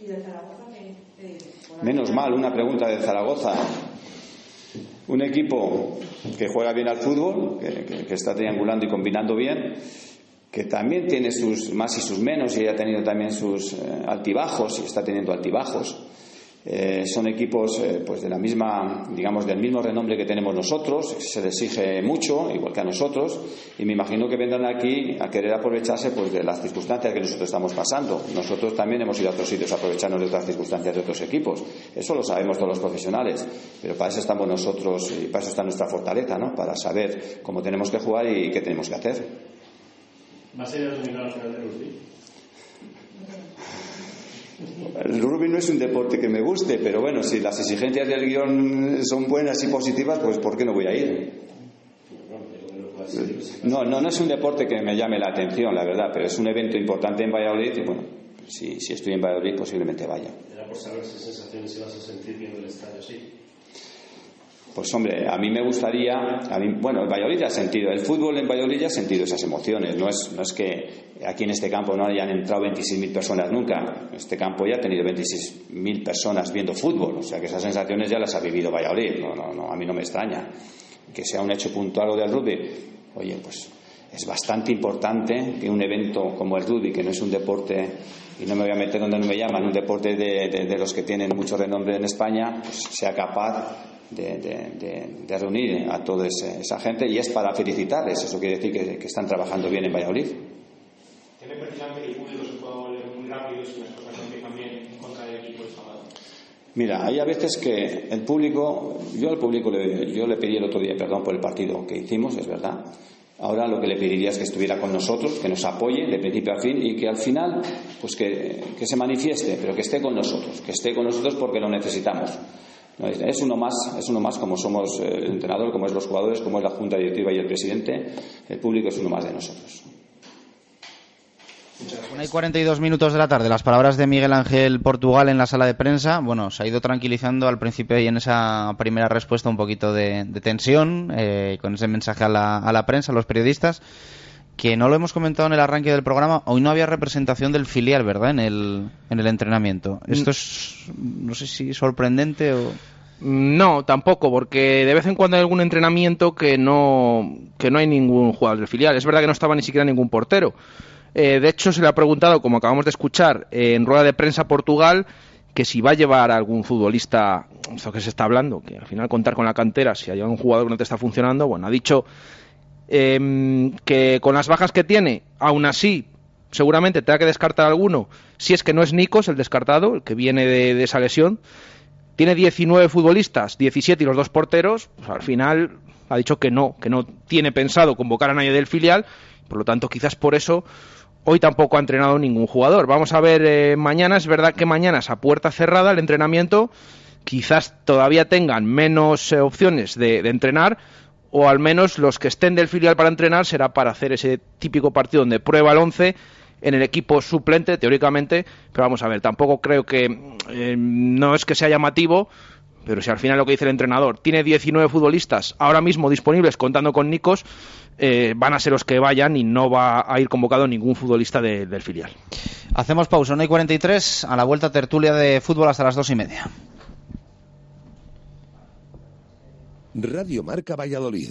¿Y de Zaragoza qué? Eh, Menos mal, una pregunta de Zaragoza. Un equipo que juega bien al fútbol, que, está triangulando y combinando bien, que también tiene sus más y sus menos y ha tenido también sus eh, altibajos y está teniendo altibajos. Eh, son equipos eh, pues de la misma digamos del mismo renombre que tenemos nosotros se les exige mucho igual que a nosotros y me imagino que vendrán aquí a querer aprovecharse pues de las circunstancias que nosotros estamos pasando nosotros también hemos ido a otros sitios a aprovecharnos de otras circunstancias de otros equipos eso lo sabemos todos los profesionales pero para eso estamos nosotros y para eso está nuestra fortaleza ¿no? para saber cómo tenemos que jugar y qué tenemos que hacer. El rugby no es un deporte que me guste, pero bueno, si las exigencias del guion son buenas y positivas, pues ¿por qué no voy a ir? No, no, no es un deporte que me llame la atención, la verdad, pero es un evento importante en Valladolid y bueno, si, si estoy en Valladolid posiblemente vaya. Era por saber qué sensaciones ibas a sentir viendo el estadio así. Pues hombre, a mí me gustaría, a mí, bueno, Valladolid ya ha sentido, el fútbol en Valladolid ya ha sentido esas emociones, no es, no es que aquí en este campo no hayan entrado 26.000 personas nunca, este campo ya ha tenido 26.000 personas viendo fútbol, o sea que esas sensaciones ya las ha vivido Valladolid, no, no, no, a mí no me extraña. Que sea un hecho puntual o del rugby, oye, pues es bastante importante que un evento como el rugby, que no es un deporte, y no me voy a meter donde no me llaman, un deporte de, de- de los que tienen mucho renombre en España, pues sea capaz de, de- de- reunir a toda esa gente y es para felicitarles. Eso quiere decir que, que están trabajando bien en Valladolid. ¿Tiene precisamente el público se pueda volver muy rápido si las cosas no empiezan bien en contra del equipo el sábado? Mira, hay a veces que el público, yo al público le, yo le pedí el otro día perdón por el partido que hicimos, es verdad. Ahora lo que le pediría es que estuviera con nosotros, que nos apoye de principio a fin y que al final, pues que, que se manifieste, pero que esté con nosotros, que esté con nosotros porque lo necesitamos. Es uno más, es uno más como somos eh, el entrenador, como es los jugadores, como es la junta directiva y el presidente. El público es uno más de nosotros. Una y 42 minutos de la tarde. Las palabras de Miguel Ángel Portugal en la sala de prensa. Bueno, se ha ido tranquilizando al principio y en esa primera respuesta un poquito de, de tensión eh, con ese mensaje a la, a la prensa, a los periodistas. Que no lo hemos comentado en el arranque del programa. Hoy no había representación del filial, ¿verdad? En el, en el entrenamiento. Esto es, no sé si sorprendente o. No, tampoco, porque de vez en cuando hay algún entrenamiento que no, que no hay ningún jugador del filial. Es verdad que no estaba ni siquiera ningún portero. Eh, de hecho, se le ha preguntado, como acabamos de escuchar, eh, en rueda de prensa Portugal, que si va a llevar a algún futbolista, esto que se está hablando, que al final contar con la cantera, si hay un jugador que no te está funcionando, bueno, ha dicho eh, que con las bajas que tiene, aún así, seguramente tenga que descartar alguno, si es que no es Nikos el descartado, el que viene de, de esa lesión, tiene 19 futbolistas, 17 y los dos porteros, pues al final ha dicho que no, que no tiene pensado convocar a nadie del filial, por lo tanto quizás por eso hoy tampoco ha entrenado ningún jugador. Vamos a ver eh, mañana, es verdad que mañana es a puerta cerrada el entrenamiento, quizás todavía tengan menos eh, opciones de, de entrenar, o al menos los que estén del filial para entrenar será para hacer ese típico partido donde prueba el 11 en el equipo suplente, teóricamente, pero vamos a ver, tampoco creo que eh, no es que sea llamativo, pero si al final lo que dice el entrenador tiene 19 futbolistas ahora mismo disponibles contando con Nicos, eh, van a ser los que vayan y no va a ir convocado ningún futbolista de- del filial. Hacemos pausa, 1 y 43. A la vuelta tertulia de fútbol hasta las 2 y media. Radio Marca Valladolid,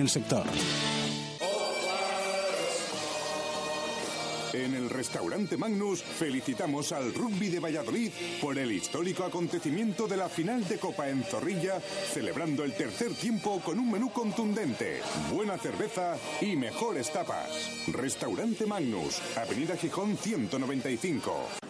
el sector. En el restaurante Magnus felicitamos al rugby de Valladolid por el histórico acontecimiento de la final de Copa en Zorrilla, celebrando el tercer tiempo con un menú contundente, buena cerveza y mejores tapas. Restaurante Magnus, Avenida Gijón 195.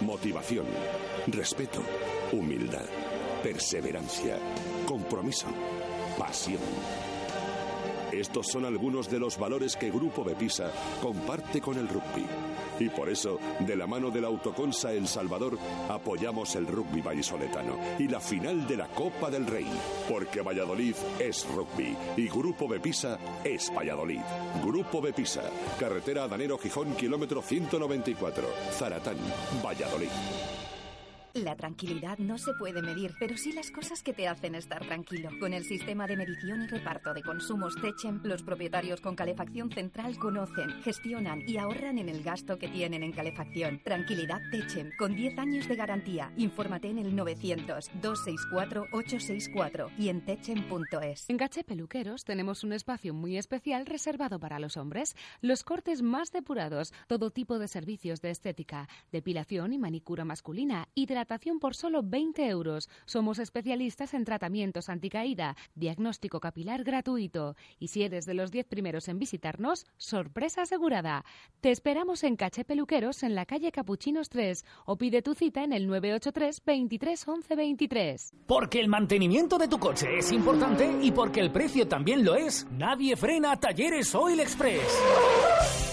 Motivación, respeto, humildad, perseverancia, compromiso, pasión. Estos son algunos de los valores que Grupo Bepisa comparte con el rugby. Y por eso, de la mano del Autoconsa El Salvador, apoyamos el rugby vallisoletano y la final de la Copa del Rey. Porque Valladolid es rugby y Grupo Bepisa es Valladolid. Grupo Bepisa, carretera Adanero Gijón, kilómetro 194, Zaratán, Valladolid. La tranquilidad no se puede medir, pero sí las cosas que te hacen estar tranquilo. Con el sistema de medición y reparto de consumos Techem, los propietarios con calefacción central conocen, gestionan y ahorran en el gasto que tienen en calefacción. Tranquilidad Techem, con 10 años de garantía. Infórmate en el 900-264-864 y en techem.es. En Gache Peluqueros tenemos un espacio muy especial reservado para los hombres. Los cortes más depurados, todo tipo de servicios de estética, depilación y manicura masculina, hidratación por solo 20 euros. Somos especialistas en tratamientos anticaída, diagnóstico capilar gratuito. Y si eres de los 10 primeros en visitarnos, sorpresa asegurada. Te esperamos en Caché Peluqueros en la calle Capuchinos 3 o pide tu cita en el 983 23 11 23. Porque el mantenimiento de tu coche es importante y porque el precio también lo es, nadie frena Talleres Oil Express.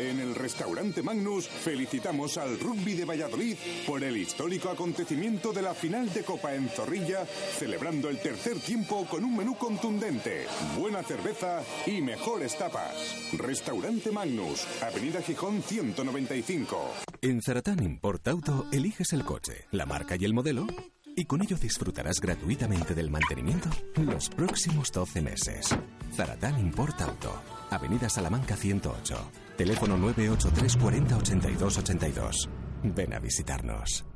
En el restaurante Magnus felicitamos al Rugby de Valladolid por el histórico acontecimiento de la final de Copa en Zorrilla, celebrando el tercer tiempo con un menú contundente, buena cerveza y mejores tapas. Restaurante Magnus, Avenida Gijón 195. En Zaratán Import Auto eliges el coche, la marca y el modelo y con ello disfrutarás gratuitamente del mantenimiento los próximos 12 meses. Zaratán Import Auto, Avenida Salamanca 108, teléfono 983 40 82 82. Ven a visitarnos.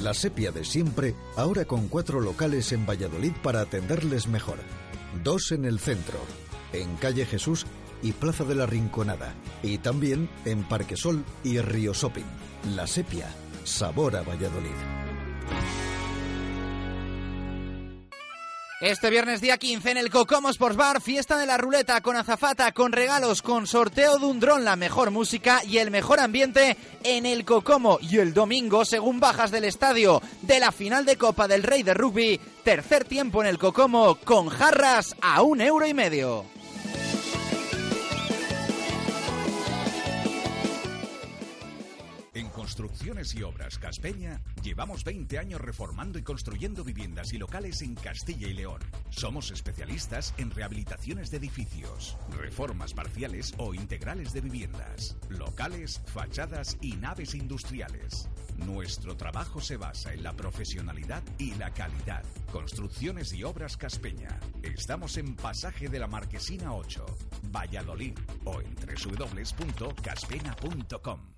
La sepia de siempre, ahora con cuatro locales en Valladolid para atenderles mejor. Dos en el centro, en Calle Jesús y Plaza de la Rinconada. Y también en Parque Sol y Río Shopping. La sepia, sabor a Valladolid. Este viernes día 15 en el Cocomo Sports Bar, fiesta de la ruleta con azafata, con regalos, con sorteo de un dron, la mejor música y el mejor ambiente en el Cocomo. Y el domingo, según bajas del estadio de la final de Copa del Rey de Rugby, tercer tiempo en el Cocomo con jarras a un euro y medio. Construcciones y Obras Caspeña llevamos 20 años reformando y construyendo viviendas y locales en Castilla y León. Somos especialistas en rehabilitaciones de edificios, reformas parciales o integrales de viviendas, locales, fachadas y naves industriales. Nuestro trabajo se basa en la profesionalidad y la calidad. Construcciones y Obras Caspeña. Estamos en Pasaje de la Marquesina 8, Valladolid o en www.caspena.com.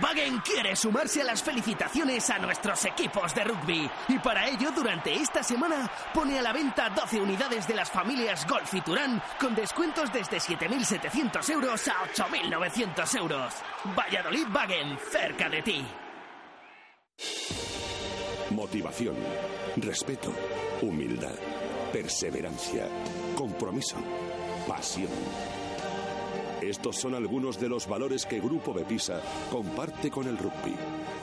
Valladolid Wagen quiere sumarse a las felicitaciones a nuestros equipos de rugby y para ello durante esta semana pone a la venta 12 unidades de las familias Golf y Turán con descuentos desde 7.700 euros a 8.900 euros. Valladolid Wagen, cerca de ti. Motivación, respeto, humildad, perseverancia, compromiso, pasión. Estos son algunos de los valores que Grupo Bepisa comparte con el rugby.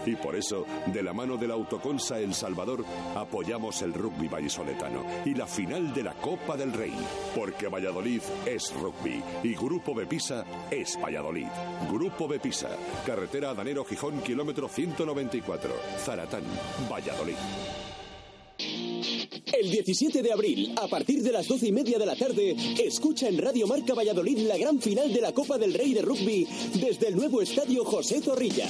Y por eso, de la mano de la Autoconsa El Salvador, apoyamos el rugby vallisoletano y la final de la Copa del Rey. Porque Valladolid es rugby y Grupo Bepisa es Valladolid. Grupo Bepisa, carretera Adanero Gijón, kilómetro 194, Zaratán, Valladolid. El 17 de abril, a partir de las 12 y media de la tarde, escucha en Radio Marca Valladolid la gran final de la Copa del Rey de Rugby desde el nuevo estadio José Zorrilla.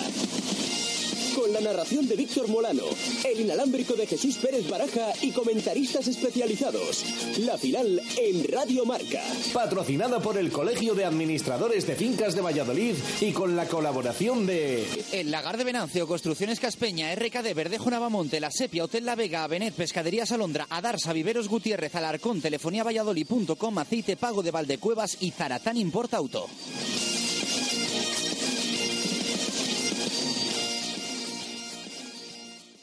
Con la narración de Víctor Molano, el inalámbrico de Jesús Pérez Baraja y comentaristas especializados. La final en Radio Marca. Patrocinada por el Colegio de Administradores de Fincas de Valladolid y con la colaboración de... El Lagar de Venancio, Construcciones Caspeña, RKD, Verdejo Navamonte, La Sepia, Hotel La Vega, Benet, Pescadería Salondra, Adarsa, Viveros Gutiérrez, Alarcón, Telefonía Valladolid.com, Aceite Pago de Valdecuevas y Zaratán Importa Auto.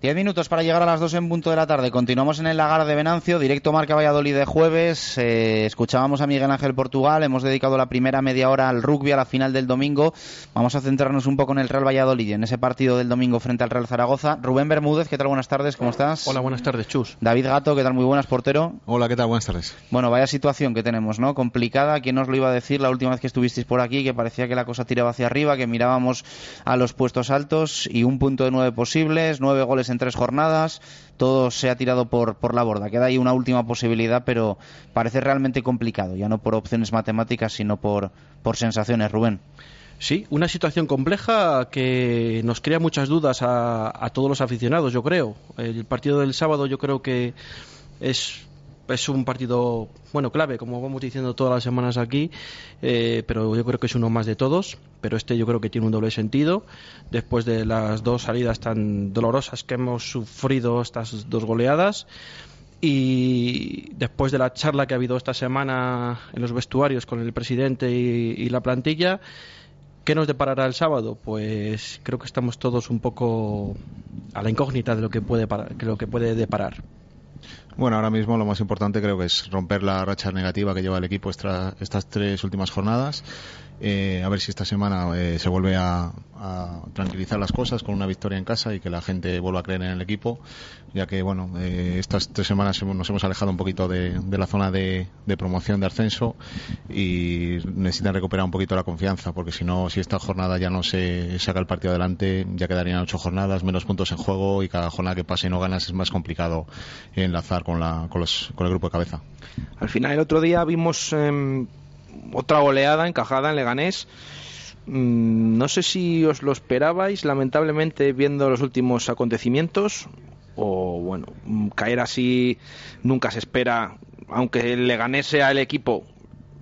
Diez minutos para llegar a las dos en punto de la tarde. Continuamos en el lagar de Venancio, directo Marca Valladolid de jueves. Eh, escuchábamos a Miguel Ángel Portugal. Hemos dedicado la primera media hora al rugby a la final del domingo. Vamos a centrarnos un poco en el Real Valladolid, en ese partido del domingo frente al Real Zaragoza. Rubén Bermúdez, ¿qué tal? Buenas tardes, ¿cómo estás? Hola, buenas tardes, Chus. David Gato, ¿qué tal? Muy buenas, portero. Hola, ¿qué tal? Buenas tardes. Bueno, vaya situación que tenemos, ¿no? Complicada. ¿Quién nos lo iba a decir la última vez que estuvisteis por aquí? Que parecía que la cosa tiraba hacia arriba, que mirábamos a los puestos altos y un punto de nueve posibles, nueve goles en tres jornadas todo se ha tirado por, por la borda. Queda ahí una última posibilidad, pero parece realmente complicado, ya no por opciones matemáticas, sino por, por sensaciones, Rubén. Sí, una situación compleja que nos crea muchas dudas a, a todos los aficionados, yo creo. El partido del sábado yo creo que es es un partido, bueno, clave, como vamos diciendo todas las semanas aquí, eh, pero yo creo que es uno más de todos. Pero este yo creo que tiene un doble sentido. Después de las dos salidas tan dolorosas que hemos sufrido, estas dos goleadas, y después de la charla que ha habido esta semana en los vestuarios con el presidente y, la plantilla, ¿Qué nos deparará el sábado? Pues creo que estamos todos un poco a la incógnita de lo que puede, de lo que puede deparar. Bueno, ahora mismo lo más importante creo que es romper la racha negativa que lleva el equipo estas tres últimas jornadas. Eh, a ver si esta semana eh, se vuelve a, tranquilizar las cosas con una victoria en casa y que la gente vuelva a creer en el equipo, ya que bueno, eh, estas tres semanas nos hemos alejado un poquito de, la zona de, promoción de ascenso y necesitan recuperar un poquito la confianza, porque si no, si esta jornada ya no se saca el partido adelante, ya quedarían ocho jornadas, menos puntos en juego y cada jornada que pase y no ganas es más complicado enlazar con, la, con, con el grupo de cabeza. Al final, el otro día vimos em, otra goleada encajada en Leganés. Mm, no sé si os lo esperabais, lamentablemente, viendo los últimos acontecimientos. O bueno, mm, caer así nunca se espera, aunque Leganés sea el equipo,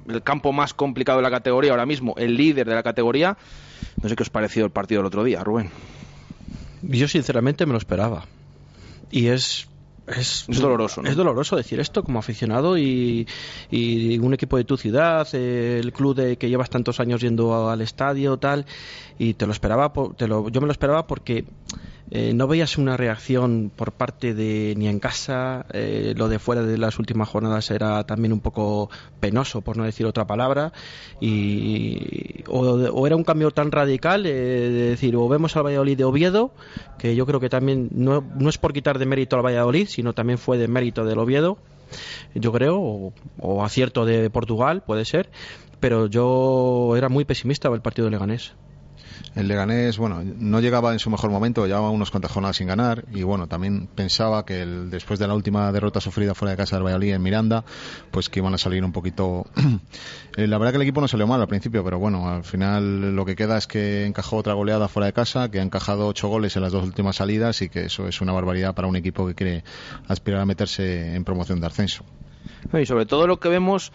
el campo más complicado de la categoría ahora mismo, el líder de la categoría. No sé qué os pareció el partido del otro día, Rubén. Yo sinceramente me lo esperaba. Y es es, doloroso. Es doloroso decir esto como aficionado y, un equipo de tu ciudad, el club de que llevas tantos años yendo al estadio, tal, y te lo esperaba, te lo, yo me lo esperaba porque eh, no veías una reacción por parte de ni en casa, eh, lo de fuera de las últimas jornadas era también un poco penoso, por no decir otra palabra, y, o, era un cambio tan radical eh, de decir, o vemos al Valladolid de Oviedo, que yo creo que también no, es por quitar de mérito al Valladolid, sino también fue de mérito del Oviedo, yo creo, o, acierto de Portugal, puede ser, pero yo era muy pesimista del partido de Leganés. El Leganés, bueno, no llegaba en su mejor momento, llevaba unos cuantas jornadas sin ganar y bueno, también pensaba que después de la última derrota sufrida fuera de casa del Valladolid en Miranda, pues que iban a salir un poquito... Eh, la verdad que el equipo no salió mal al principio, pero bueno, al final lo que queda es que encajó otra goleada fuera de casa, que ha encajado ocho goles en las dos últimas salidas y que eso es una barbaridad para un equipo que quiere aspirar a meterse en promoción de ascenso. Y sobre todo lo que vemos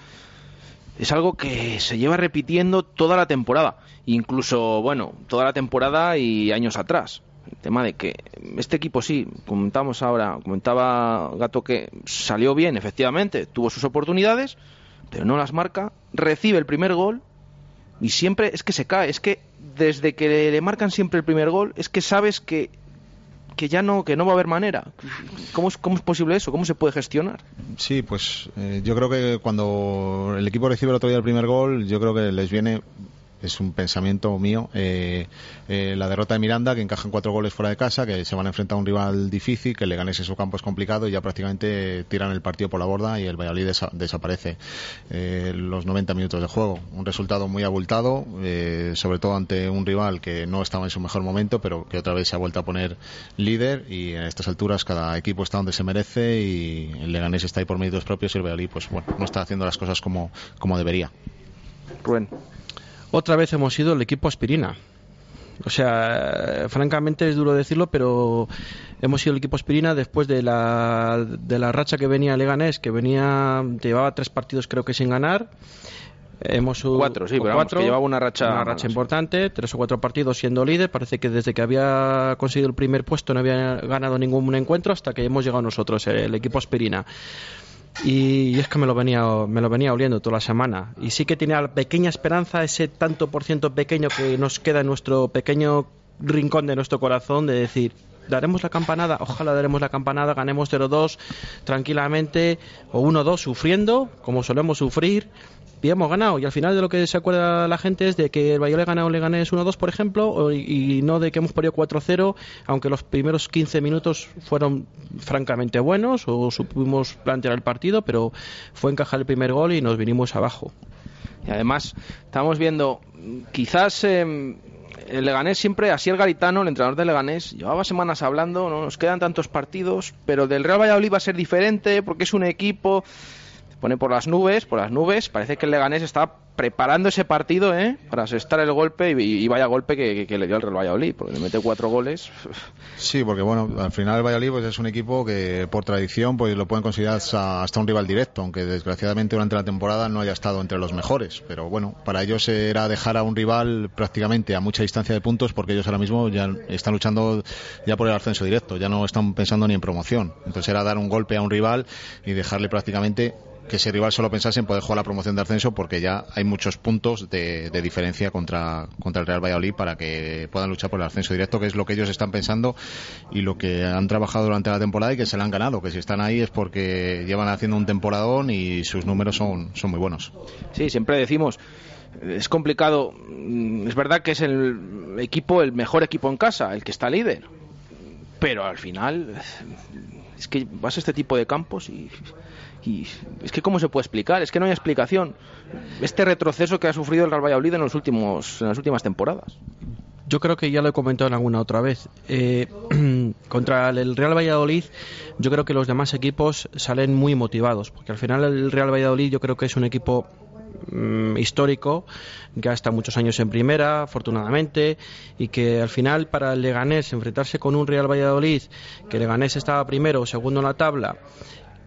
es algo que se lleva repitiendo toda la temporada, incluso, bueno, toda la temporada y años atrás. El tema de que este equipo sí, comentamos ahora, comentaba Gato que salió bien, efectivamente, tuvo sus oportunidades, pero no las marca, recibe el primer gol y siempre es que se cae, es que desde que le marcan siempre el primer gol, es que sabes que que ya no que no va a haber manera. ¿Cómo es, cómo es posible eso? ¿Cómo se puede gestionar? Sí, pues eh, yo creo que cuando el equipo recibe el otro día el primer gol, yo creo que les viene es un pensamiento mío. Eh, eh, la derrota de Miranda, que encajan cuatro goles fuera de casa, que se van a enfrentar a un rival difícil, que le ganes en su campo es complicado y ya prácticamente tiran el partido por la borda y el Valladolid desaparece eh, los 90 minutos de juego. Un resultado muy abultado, sobre todo ante un rival que no estaba en su mejor momento, pero que otra vez se ha vuelto a poner líder y en estas alturas cada equipo está donde se merece y el Leganés está ahí por méritos propios y el Valladolid pues bueno, no está haciendo las cosas como, como debería. Otra vez hemos sido el equipo aspirina. O sea, francamente es duro decirlo, pero hemos sido el equipo aspirina después de la, de la racha que venía Leganés, que venía llevaba tres partidos creo que sin ganar. Hemos cuatro, sí, pero cuatro, llevaba una racha, una racha importante, tres o cuatro partidos siendo líder. Parece que desde que había conseguido el primer puesto no había ganado ningún encuentro hasta que hemos llegado nosotros, el equipo aspirina. Y, es que me lo venía me lo venía oliendo toda la semana. Y sí que tenía pequeña esperanza ese tanto por ciento pequeño que nos queda en nuestro pequeño rincón de nuestro corazón de decir daremos la campanada, ojalá daremos la campanada, ganemos 0-2 tranquilamente o 1-2 sufriendo, como solemos sufrir, y hemos ganado. Y al final de lo que se acuerda la gente es de que el Valladolid ganado le ganes 1-2, por ejemplo, y, no de que hemos perdido 4-0, aunque los primeros 15 minutos fueron francamente buenos o supimos plantear el partido, pero fue encajar el primer gol y nos vinimos abajo. Y además, estamos viendo, quizás. Eh, el Leganés siempre, así el Garitano, el entrenador del Leganés, llevaba semanas hablando, no nos quedan tantos partidos, pero del Real Valladolid va a ser diferente porque es un equipo pone por las nubes, por las nubes. Parece que el Leganés está preparando ese partido ¿eh? para asestar el golpe y, vaya golpe que, le dio el Real Valladolid, porque le mete cuatro goles. Sí, porque bueno, al final el Valladolid pues, es un equipo que por tradición pues lo pueden considerar hasta un rival directo, aunque desgraciadamente durante la temporada no haya estado entre los mejores. Pero bueno, para ellos era dejar a un rival prácticamente a mucha distancia de puntos, porque ellos ahora mismo ya están luchando ya por el ascenso directo, ya no están pensando ni en promoción. Entonces era dar un golpe a un rival y dejarle prácticamente que ese rival solo pensase en poder jugar la promoción de ascenso porque ya hay muchos puntos de, diferencia contra, contra el Real Valladolid para que puedan luchar por el ascenso directo, que es lo que ellos están pensando y lo que han trabajado durante la temporada y que se le han ganado, que si están ahí es porque llevan haciendo un temporadón y sus números son, son muy buenos. Sí, siempre decimos es complicado. Mm, es verdad que es el equipo, el mejor equipo en casa, el que está líder. Pero al final es que vas a este tipo de campos y y es que, ¿cómo se puede explicar? Es que no hay explicación. Este retroceso que ha sufrido el Real Valladolid en, los últimos, en las últimas temporadas. Yo creo que ya lo he comentado en alguna otra vez. Eh, contra el Real Valladolid, yo creo que los demás equipos salen muy motivados, porque al final el Real Valladolid yo creo que es un equipo mm, histórico, que ha estado muchos años en primera, afortunadamente, y que al final para el Leganés enfrentarse con un Real Valladolid, que Leganés estaba primero o segundo en la tabla,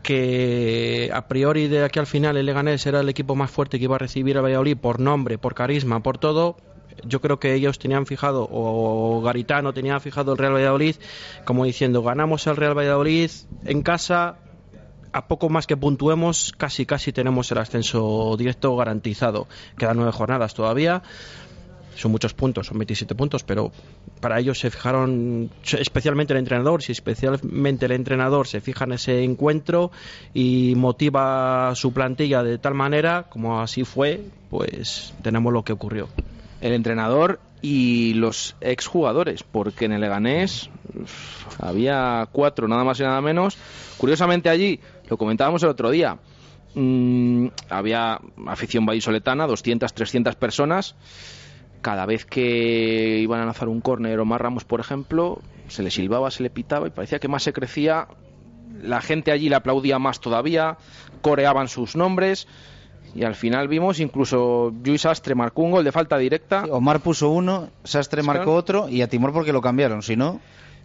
que a priori de aquí al final el Leganés era el equipo más fuerte que iba a recibir a Valladolid por nombre, por carisma, por todo. Yo creo que ellos tenían fijado, o Garitano tenía fijado el Real Valladolid, como diciendo, ganamos al Real Valladolid en casa, a poco más que puntuemos, casi casi tenemos el ascenso directo garantizado. Quedan nueve jornadas todavía son muchos puntos, son 27 puntos, pero para ellos se fijaron, especialmente el entrenador, si especialmente el entrenador se fija en ese encuentro y motiva su plantilla de tal manera, como así fue, pues tenemos lo que ocurrió. El entrenador y los exjugadores, porque en el Leganés había cuatro, nada más y nada menos. Curiosamente allí, lo comentábamos el otro día, mm, había afición vallisoletana, 200, 300 personas cada vez que iban a lanzar un córner o más ramos, por ejemplo, se le silbaba, se le pitaba y parecía que más se crecía. La gente allí le aplaudía más todavía, coreaban sus nombres. Y al final vimos incluso Luis Sastre marcó un gol de falta directa. Omar puso uno, Sastre marcó otro y a Timor porque lo cambiaron, si no.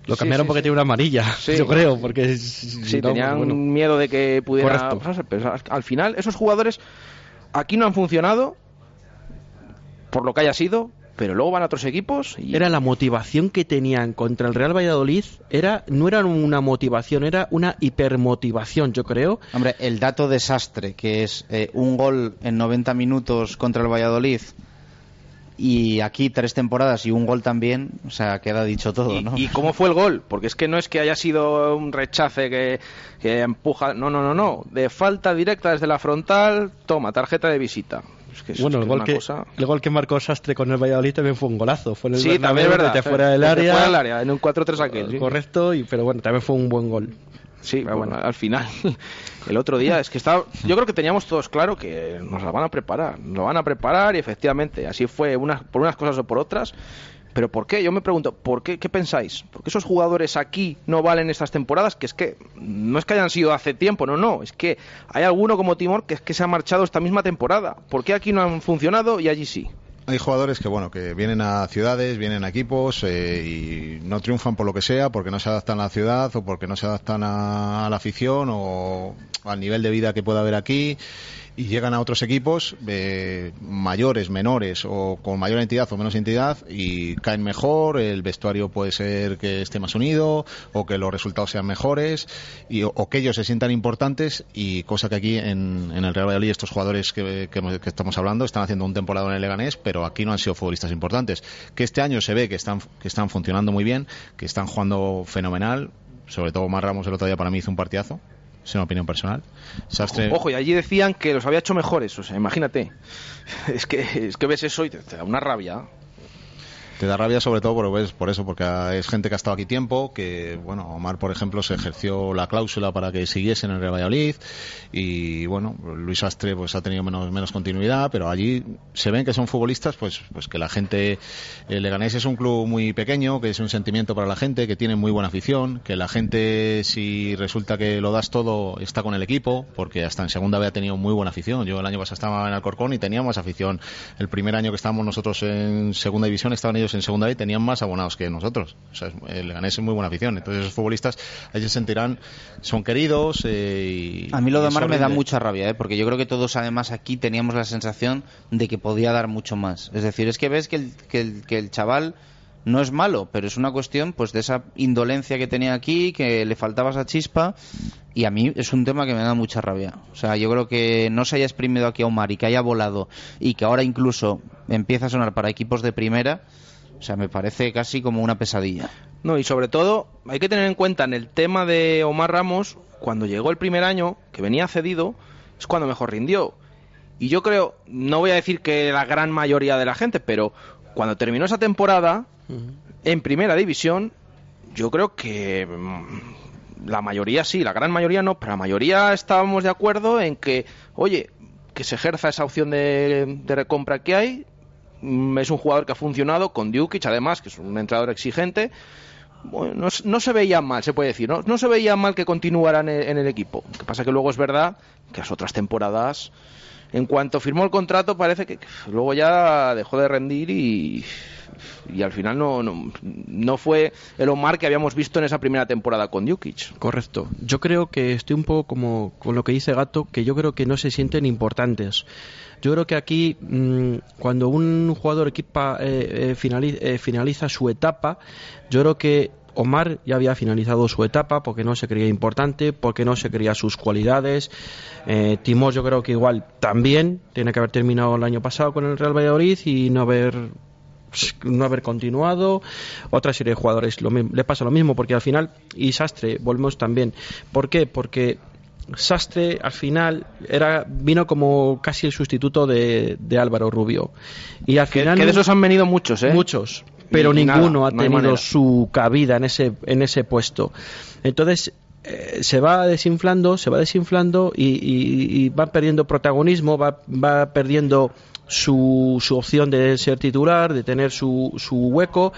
Lo cambiaron porque tiene una amarilla, yo creo, porque sí, tenían miedo de que pudiera Pero al final esos jugadores aquí no han funcionado por lo que haya sido, pero luego van a otros equipos y... Era la motivación que tenían contra el Real Valladolid, era no era una motivación, era una hipermotivación, yo creo. Hombre, el dato desastre, que es eh, un gol en 90 minutos contra el Valladolid, y aquí tres temporadas y un gol también, o sea, queda dicho todo, ¿no? ¿Y cómo fue el gol? Porque es que no es que haya sido un rechace que, que empuja, no, no, no, no, de falta directa desde la frontal, toma, tarjeta de visita bueno, el gol, que, el gol que marcó Sastre con el Valladolid también fue un golazo. Fue en el sí, también es verdad. fuera del área. Fuera del área, en un 4-3 aquel. Correcto, y, pero bueno, también fue un buen gol. Sí, bueno, al final, el otro día, es que estaba, yo creo que teníamos todos claro que nos la van a preparar, nos la van a preparar y efectivamente, así fue unas, por unas cosas o por otras. Pero ¿por qué? Yo me pregunto, ¿por qué? ¿Qué pensáis? ¿Por qué esos jugadores aquí no valen estas temporadas? Que es que no es que hayan sido hace tiempo, no, no. Es que hay alguno como Timor que es que se ha marchado esta misma temporada. ¿Por qué aquí no han funcionado y allí sí? hay jugadores que bueno que vienen a ciudades, vienen a equipos eh, y no triunfan por lo que sea, porque no se adaptan a la ciudad o porque no se adaptan a, a la afición o al nivel de vida que pueda haber aquí y llegan a otros equipos eh, mayores, menores o con mayor entidad o menos entidad y caen mejor, el vestuario puede ser que esté más unido o que los resultados sean mejores y, o, que ellos se sientan importantes y cosa que aquí en, el Real Valladolid estos jugadores que, estamos hablando están haciendo un temporada en el Leganés pero aquí no han sido futbolistas importantes. Que este año se ve que están, que están funcionando muy bien, que están jugando fenomenal. Sobre todo Mar Ramos el otro día para mí hizo un partidazo es una opinión personal. Ojo, y allí decían que los había hecho mejores, o sea, imagínate. Es que, es que ves eso y te da una rabia. Te da rabia sobre todo por, pues, por eso, porque es gente que ha estado aquí tiempo, que, bueno, Omar, por ejemplo, se ejerció la cláusula para que siguiese en el Real Valladolid y, bueno, Luis Astre pues ha tenido menos, menos continuidad, pero allí se ven que son futbolistas, pues, pues que la gente, el Leganés es un club muy pequeño, que es un sentimiento para la gente, que tiene muy buena afición, que la gente, si resulta que lo das todo, está con el equipo, porque hasta en segunda había tenido muy buena afición. Yo el año pasado estaba en Alcorcón y teníamos afición. El primer año que estábamos nosotros en segunda división estaban ellos en segunda y tenían más abonados que nosotros. O sea, el Leganés es muy buena afición. Entonces esos futbolistas ahí se sentirán, son queridos. Eh, a mí lo de Omar me da mucha rabia, ¿eh? porque yo creo que todos además aquí teníamos la sensación de que podía dar mucho más. Es decir, es que ves que el, que el, que el chaval no es malo, pero es una cuestión pues de esa indolencia que tenía aquí, que le faltaba esa chispa y a mí es un tema que me da mucha rabia. O sea, yo creo que no se haya exprimido aquí a Omar y que haya volado y que ahora incluso empieza a sonar para equipos de primera, o sea, me parece casi como una pesadilla. No, y sobre todo hay que tener en cuenta en el tema de Omar Ramos, cuando llegó el primer año, que venía cedido, es cuando mejor rindió. Y yo creo, no voy a decir que la gran mayoría de la gente, pero cuando terminó esa temporada, en primera división, yo creo que mm, la mayoría sí, la gran mayoría no, pero la mayoría estábamos de acuerdo en que, oye, que se ejerza esa opción de, de recompra que hay, es un jugador que ha funcionado con Djukic, además, que es un entrenador exigente. Bueno, no, se veía mal, se puede decir, ¿no? No se veía mal que continuaran en, el equipo. Lo que pasa que luego es verdad que las otras temporadas, en cuanto firmó el contrato, parece que luego ya dejó de rendir y, y al final no, no, no, fue el Omar que habíamos visto en esa primera temporada con Djukic. Correcto. Yo creo que estoy un poco como con lo que dice Gato, que yo creo que no se sienten importantes. Yo creo que aquí, mm, cuando un jugador equipa, eh, eh, eh, finaliza, su etapa, yo creo que Omar ya había finalizado su etapa porque no se creía importante, porque no se creía sus cualidades. Eh, yo creo que igual también tiene que haber terminado el año pasado con el Real Valladolid y no haber no haber continuado otra serie de jugadores le pasa lo mismo porque al final y Sastre volvemos también ¿por qué? porque Sastre al final era vino como casi el sustituto de, Álvaro Rubio. Y al final. Que, de esos han venido muchos, ¿eh? Muchos. Pero ninguno ha tenido su cabida en ese, en ese puesto. Entonces, eh, se va desinflando, se va desinflando y, va perdiendo protagonismo, va, va perdiendo su, opción de ser titular, de tener su, su hueco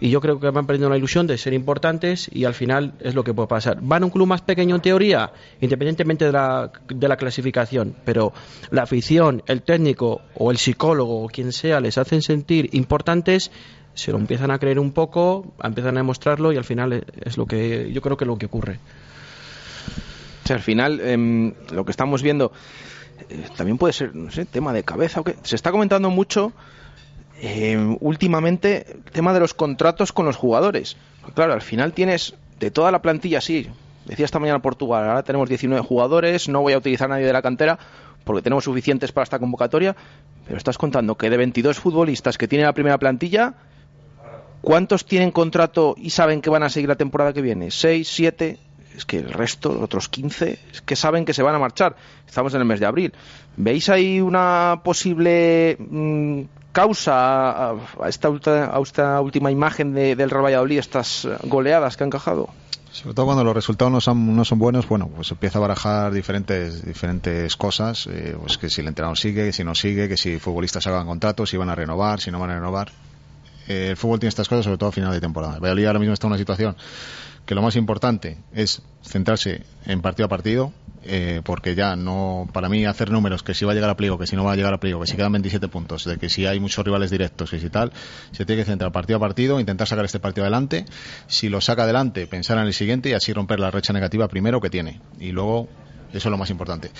y yo creo que van perdiendo la ilusión de ser importantes y al final es lo que puede pasar. Van a un club más pequeño en teoría, independientemente de la, de la clasificación, pero la afición, el técnico o el psicólogo o quien sea les hacen sentir importantes se lo empiezan a creer un poco, empiezan a demostrarlo y al final es lo que yo creo que es lo que ocurre. al final em, lo que estamos viendo eh, también puede ser, no sé, tema de cabeza o qué. Se está comentando mucho eh, últimamente el tema de los contratos con los jugadores. claro, al final tienes de toda la plantilla, sí, decía esta mañana Portugal, ahora tenemos 19 jugadores, no voy a utilizar a nadie de la cantera porque tenemos suficientes para esta convocatoria, pero estás contando que de 22 futbolistas que tiene la primera plantilla, ¿cuántos tienen contrato y saben que van a seguir la temporada que viene? ¿6, 7? Es que el resto, otros 15, es que saben que se van a marchar. Estamos en el mes de abril. ¿Veis ahí una posible mm, causa a, esta, a esta última imagen de, del Real Valladolid, estas goleadas que han encajado? Sobre todo cuando los resultados no son, no son buenos, bueno, pues empieza a barajar diferentes, diferentes cosas, eh, pues que si el entrenador sigue, que si no sigue, que si futbolistas hagan contratos, si van a renovar, si no van a renovar. Eh, el fútbol tiene estas cosas, sobre todo a final de temporada. Valladolid ahora mismo está en una situación que lo más importante es centrarse en partido a partido, eh, porque ya no, para mí, hacer números que si va a llegar a pliego, que si no va a llegar a pliego, que si quedan 27 puntos, de que si hay muchos rivales directos, que si tal, se tiene que centrar partido a partido, intentar sacar este partido adelante. Si lo saca adelante, pensar en el siguiente y así romper la recha negativa primero que tiene. Y luego, eso es lo más importante.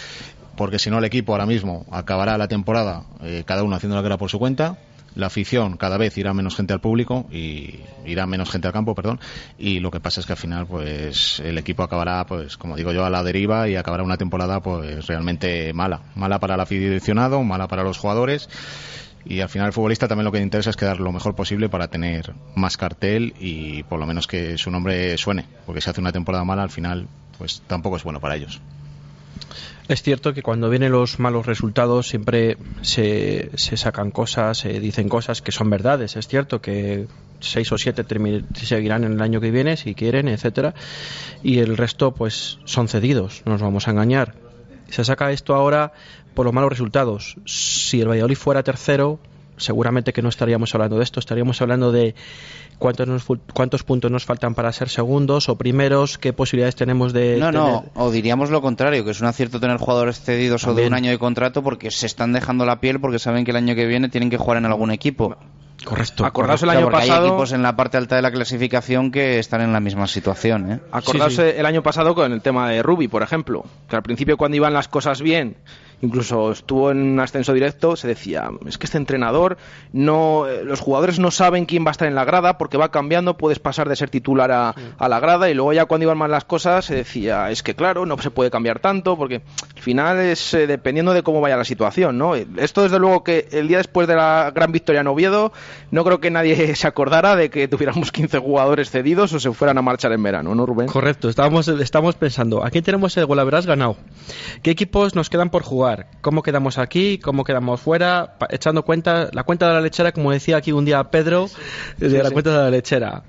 Porque si no, el equipo ahora mismo acabará la temporada eh, cada uno haciendo la guerra por su cuenta la afición cada vez irá menos gente al público y irá menos gente al campo, perdón, y lo que pasa es que al final pues el equipo acabará pues como digo yo a la deriva y acabará una temporada pues realmente mala, mala para el aficionado, mala para los jugadores y al final el futbolista también lo que le interesa es quedar lo mejor posible para tener más cartel y por lo menos que su nombre suene, porque si hace una temporada mala al final pues tampoco es bueno para ellos. Es cierto que cuando vienen los malos resultados siempre se, se sacan cosas, se dicen cosas que son verdades. Es cierto que seis o siete seguirán en el año que viene si quieren, etcétera, y el resto pues son cedidos. No nos vamos a engañar. Se saca esto ahora por los malos resultados. Si el Valladolid fuera tercero, seguramente que no estaríamos hablando de esto, estaríamos hablando de cuántos, cuántos puntos nos faltan para ser segundos o primeros, qué posibilidades tenemos de... No, no, o diríamos lo contrario, que es un acierto tener jugadores cedidos o de un año de contrato porque se están dejando la piel porque saben que el año que viene tienen que jugar en algún equipo. Correcto. Acordaos el año porque pasado. Hay equipos en la parte alta de la clasificación que están en la misma situación. ¿eh? Acordaos el año pasado con el tema de Ruby, por ejemplo, que al principio cuando iban las cosas bien incluso estuvo en un ascenso directo, se decía, es que este entrenador, no, eh, los jugadores no saben quién va a estar en la grada porque va cambiando, puedes pasar de ser titular a, a la grada y luego ya cuando iban mal las cosas se decía, es que claro, no se puede cambiar tanto porque al final es eh, dependiendo de cómo vaya la situación, ¿no? Esto desde luego que el día después de la gran victoria en Oviedo, no creo que nadie se acordara de que tuviéramos 15 jugadores cedidos o se fueran a marchar en verano, ¿no, Rubén? Correcto, estábamos, estamos pensando, aquí tenemos el gol habrás ganado. ¿Qué equipos nos quedan por jugar? Cómo quedamos aquí, cómo quedamos fuera, echando cuenta, la cuenta de la lechera, como decía aquí un día Pedro, de la cuenta de la lechera.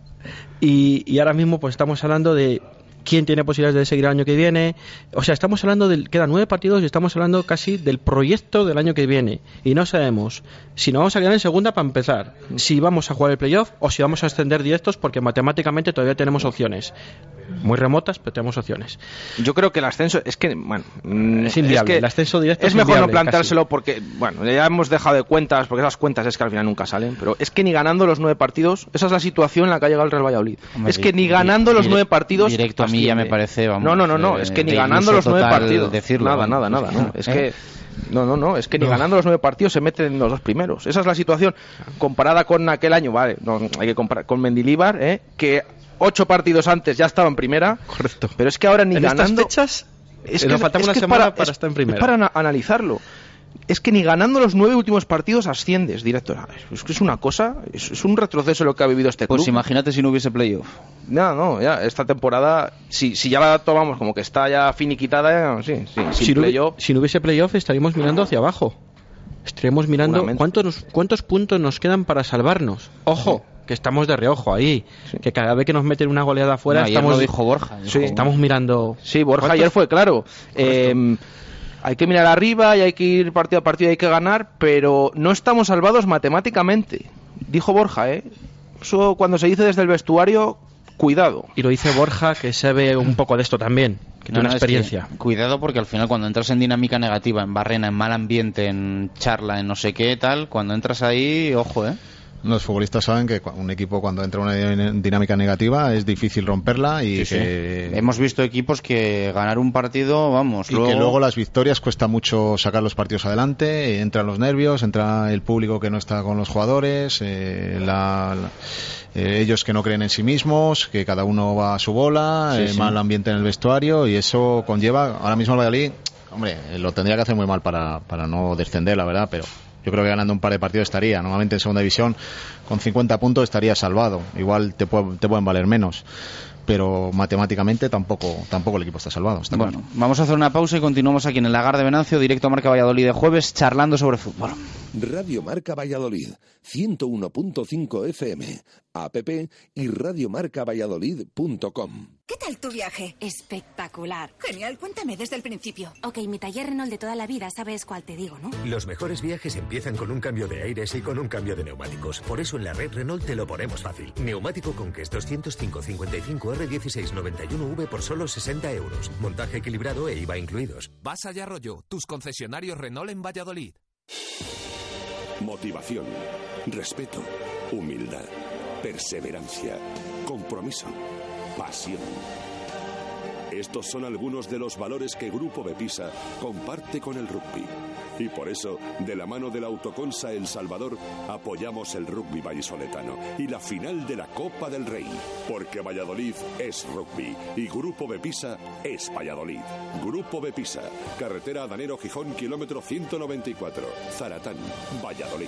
Y, y, ahora mismo pues estamos hablando de quién tiene posibilidades de seguir el año que viene. O sea, estamos hablando del quedan nueve partidos y estamos hablando casi del proyecto del año que viene y no sabemos si nos vamos a quedar en segunda para empezar, si vamos a jugar el playoff o si vamos a ascender directos porque matemáticamente todavía tenemos opciones muy remotas, pero tenemos opciones. Yo creo que el ascenso es que, bueno, es inviable. Es que el ascenso directo es, es mejor no plantárselo porque, bueno, ya hemos dejado de cuentas, porque esas cuentas es que al final nunca salen, pero es que ni ganando los nueve partidos, esa es la situación en la que ha llegado el Real Valladolid. Hombre, es que ni ganando los nueve partidos. Directo a mí ya me parece, vamos, No, no, no, no, eh, es que ni ganando los nueve partidos. decirlo, nada, vamos. nada, nada, no. Es ¿Eh? que. No, no, no, es que ni ganando los nueve partidos se meten en los dos primeros. Esa es la situación comparada con aquel año, vale, no, hay que comparar con Mendilíbar, ¿eh? que ocho partidos antes ya estaba en primera. Correcto. Pero es que ahora ni en ganando. estas fechas es eh, nos faltaba es una que semana para, para es- estar en primera. Es para ana- analizarlo. Es que ni ganando los nueve últimos partidos asciendes directo. Es que es una cosa, es, es un retroceso lo que ha vivido este club. Pues imagínate si no hubiese playoff. No, no, ya, esta temporada, si, si ya la tomamos como que está ya finiquitada, ya, sí, sí, sin si, no, si no hubiese playoff estaríamos mirando hacia abajo. Estaríamos mirando cuántos, nos- cuántos puntos nos quedan para salvarnos. Ojo, que estamos de reojo ahí. Que cada vez que nos meten una goleada afuera No, estamos, lo dijo Borja, dijo- Sí, estamos mirando. Sí, Borja ¿Cuántos? ayer fue claro. Eh, hay que mirar arriba y hay que ir partido a partido y hay que ganar, pero no estamos salvados matemáticamente. Dijo Borja, ¿eh? Eso cuando se dice desde el vestuario, cuidado. Y lo dice Borja, que sabe un poco de esto también, que No, tiene no, una es experiencia. que cuidado porque al final cuando entras en dinámica negativa, en barrena, en mal ambiente, en charla, en no sé qué, tal, cuando entras ahí, ojo, ¿eh? Los futbolistas saben que cua- un equipo cuando entra en una din- dinámica negativa es difícil romperla y Sí, sí. que Hemos visto equipos que ganar un partido, vamos, y que luego las victorias cuesta mucho sacar los partidos adelante, eh, entran los nervios, entra el público que no está con los jugadores, eh, la- la- eh, ellos que no creen en sí mismos, que cada uno va a su bola, Sí, eh, sí. mal ambiente en el vestuario y eso conlleva, ahora mismo el Valladolid, hombre, lo tendría que hacer muy mal para, para no descender, la verdad, pero yo creo que ganando un par de partidos estaría. Normalmente en segunda división con 50 puntos estaría salvado. Igual te, puede- te pueden valer menos. pero matemáticamente tampoco, tampoco el equipo está salvado. bueno, vamos a hacer una pausa y continuamos aquí en el Lagar de Venancio, directo a Marca Valladolid de jueves, charlando sobre fútbol. Radio Marca Valladolid, 101.5 FM, app y radiomarcavalladolid.com. ¿Qué tal tu viaje? Espectacular. Genial, cuéntame desde el principio. Ok, mi taller Renault de toda la vida, sabes cuál te digo, ¿no? Los mejores viajes empiezan con un cambio de aires y con un cambio de neumáticos. Por eso en la red Renault te lo ponemos fácil. Neumático Conquest 205 55 R16 91V por solo 60 euros. Montaje equilibrado e IVA incluidos. Vas allá rollo, tus concesionarios Renault en Valladolid. Motivación, respeto, humildad, perseverancia, compromiso, pasión. Estos son algunos de los valores que Grupo Bepisa comparte con el rugby. Y por eso, de la mano de la Autoconsa El Salvador, apoyamos el rugby vallisoletano y la final de la Copa del Rey. Porque Valladolid es rugby y Grupo Bepisa es Valladolid. Grupo Bepisa, carretera Danero Gijón, kilómetro 194, Zaratán, Valladolid.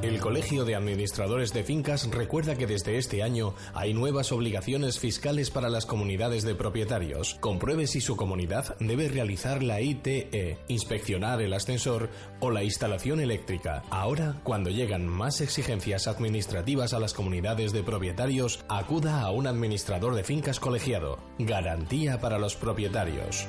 El Colegio de Administradores de Fincas recuerda que desde este año hay nuevas obligaciones fiscales para las comunidades de propietarios. Compruebe si su comunidad debe realizar la ITE, inspeccionar el ascensor o la instalación eléctrica. Ahora, cuando llegan más exigencias administrativas a las comunidades de propietarios, acuda a un administrador de fincas colegiado. Garantía para los propietarios.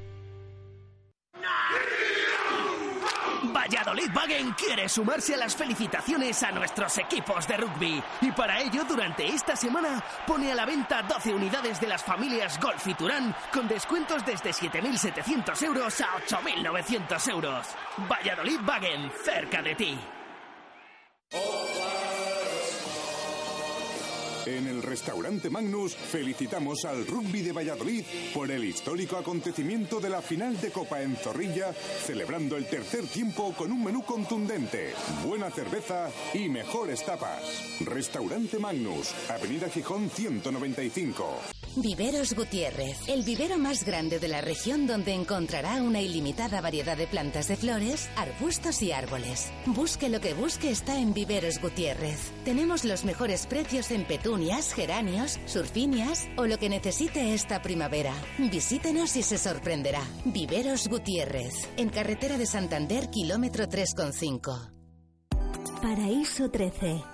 Valladolid Wagen quiere sumarse a las felicitaciones a nuestros equipos de rugby y para ello durante esta semana pone a la venta 12 unidades de las familias Golf y Turán con descuentos desde 7.700 euros a 8.900 euros. Valladolid Wagen, cerca de ti. En el restaurante Magnus felicitamos al rugby de Valladolid por el histórico acontecimiento de la final de Copa en Zorrilla, celebrando el tercer tiempo con un menú contundente, buena cerveza y mejores tapas. Restaurante Magnus, Avenida Gijón 195. Viveros Gutiérrez, el vivero más grande de la región donde encontrará una ilimitada variedad de plantas de flores, arbustos y árboles. Busque lo que busque está en Viveros Gutiérrez. Tenemos los mejores precios en petunias, geranios, surfinias o lo que necesite esta primavera. Visítenos y se sorprenderá. Viveros Gutiérrez, en carretera de Santander, kilómetro 3,5. Paraíso 13,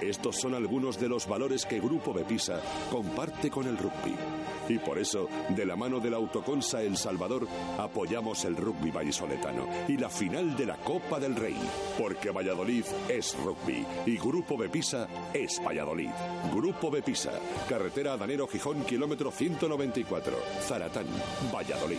Estos son algunos de los valores que Grupo Bepisa comparte con el rugby. Y por eso, de la mano de la Autoconsa El Salvador, apoyamos el rugby vallisoletano y la final de la Copa del Rey. Porque Valladolid es rugby y Grupo Bepisa es Valladolid. Grupo Bepisa, carretera Danero Gijón, kilómetro 194, Zaratán, Valladolid.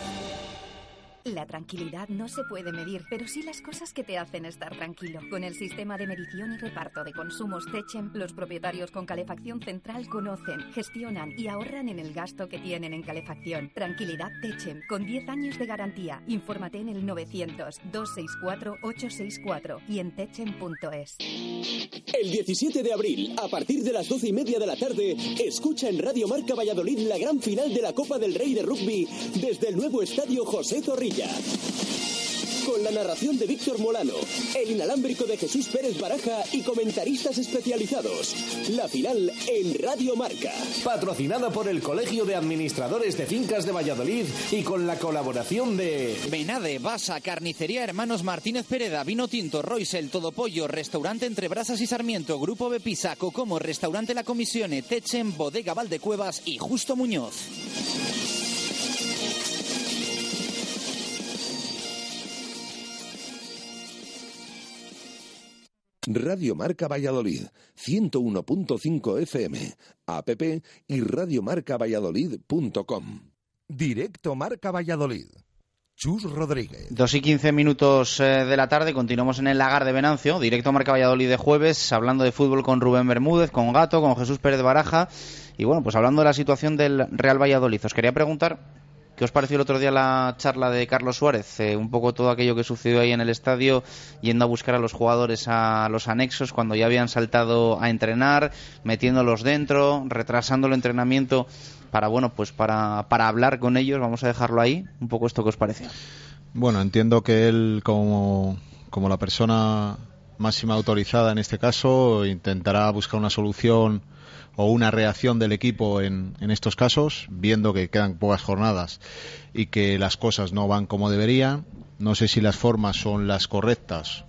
La tranquilidad no se puede medir, pero sí las cosas que te hacen estar tranquilo. Con el sistema de medición y reparto de consumos Techem, los propietarios con calefacción central conocen, gestionan y ahorran en el gasto que tienen en calefacción. Tranquilidad Techem, con 10 años de garantía. Infórmate en el 900-264-864 y en techem.es. El 17 de abril, a partir de las 12 y media de la tarde, escucha en Radio Marca Valladolid la gran final de la Copa del Rey de Rugby desde el nuevo estadio José Con la narración de Víctor Molano, el inalámbrico de Jesús Pérez Baraja y comentaristas especializados. La final en Radio Marca. Patrocinada por el Colegio de Administradores de Fincas de Valladolid y con la colaboración de Benade, Basa, Carnicería Hermanos Martínez Pereda, Vino Tinto, Royce, Todo Pollo, Restaurante Entre Brasas y Sarmiento, Grupo Bepisa, Cocomo, Restaurante La Comisione, Techen, Bodega Valdecuevas y Justo Muñoz. Radio Marca Valladolid, 101.5 FM, app y radiomarcavalladolid.com. Directo Marca Valladolid. Chus Rodríguez. Dos y quince minutos eh, de la tarde, continuamos en el lagar de Venancio, directo Marca Valladolid de jueves, hablando de fútbol con Rubén Bermúdez, con Gato, con Jesús Pérez Baraja, y bueno, pues hablando de la situación del Real Valladolid. Os quería preguntar ¿Qué os pareció el otro día la charla de Carlos Suárez? Eh, un poco todo aquello que sucedió ahí en el estadio, yendo a buscar a los jugadores a los anexos cuando ya habían saltado a entrenar, metiéndolos dentro, retrasando el entrenamiento para, bueno, pues para, para hablar con ellos. Vamos a dejarlo ahí. Un poco esto que os pareció. Bueno, entiendo que él, como, como la persona máxima autorizada en este caso, intentará buscar una solución o una reacción del equipo en, estos casos, viendo que quedan pocas jornadas y que las cosas no van como deberían. No sé si las formas son las correctas,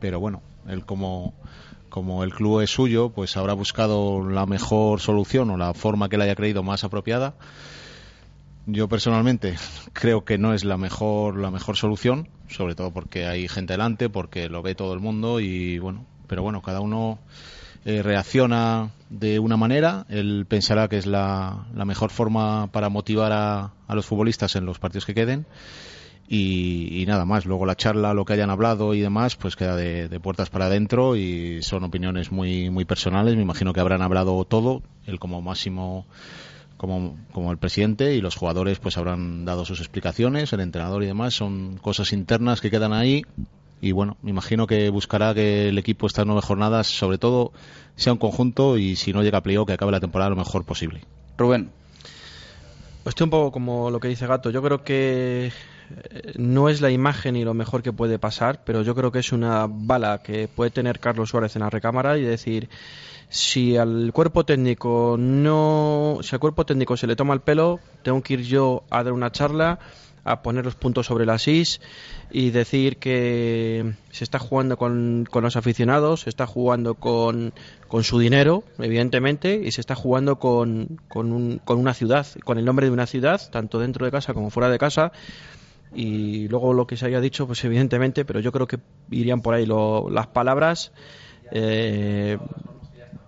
pero bueno, él como, como el club es suyo, pues habrá buscado la mejor solución o la forma que le haya creído más apropiada. Yo personalmente creo que no es la mejor la mejor solución, sobre todo porque hay gente delante, porque lo ve todo el mundo y bueno, pero bueno, cada uno eh, reacciona de una manera, él pensará que es la, la mejor forma para motivar a, a, los futbolistas en los partidos que queden. Y, nada más, luego la charla, lo que hayan hablado y demás, pues queda de, de, puertas para adentro y son opiniones muy, muy personales. Me imagino que habrán hablado todo, él como máximo, como, como el presidente y los jugadores pues habrán dado sus explicaciones, el entrenador y demás. Son cosas internas que quedan ahí y bueno, me imagino que buscará que el equipo estas nueve jornadas, sobre todo, sea un conjunto y si no llega a playoff, que acabe la temporada lo mejor posible. Rubén. Estoy un poco como lo que dice Gato. Yo creo que no es la imagen y lo mejor que puede pasar, pero yo creo que es una bala que puede tener Carlos Suárez en la recámara y decir si al cuerpo técnico no si al cuerpo técnico se le toma el pelo, tengo que ir yo a dar una charla a poner los puntos sobre las is y decir que se está jugando con, con los aficionados, se está jugando con, con, su dinero, evidentemente, y se está jugando con, con, un, con una ciudad, con el nombre de una ciudad, tanto dentro de casa como fuera de casa. Y luego lo que se haya dicho, pues evidentemente, pero yo creo que irían por ahí lo, las palabras. Eh,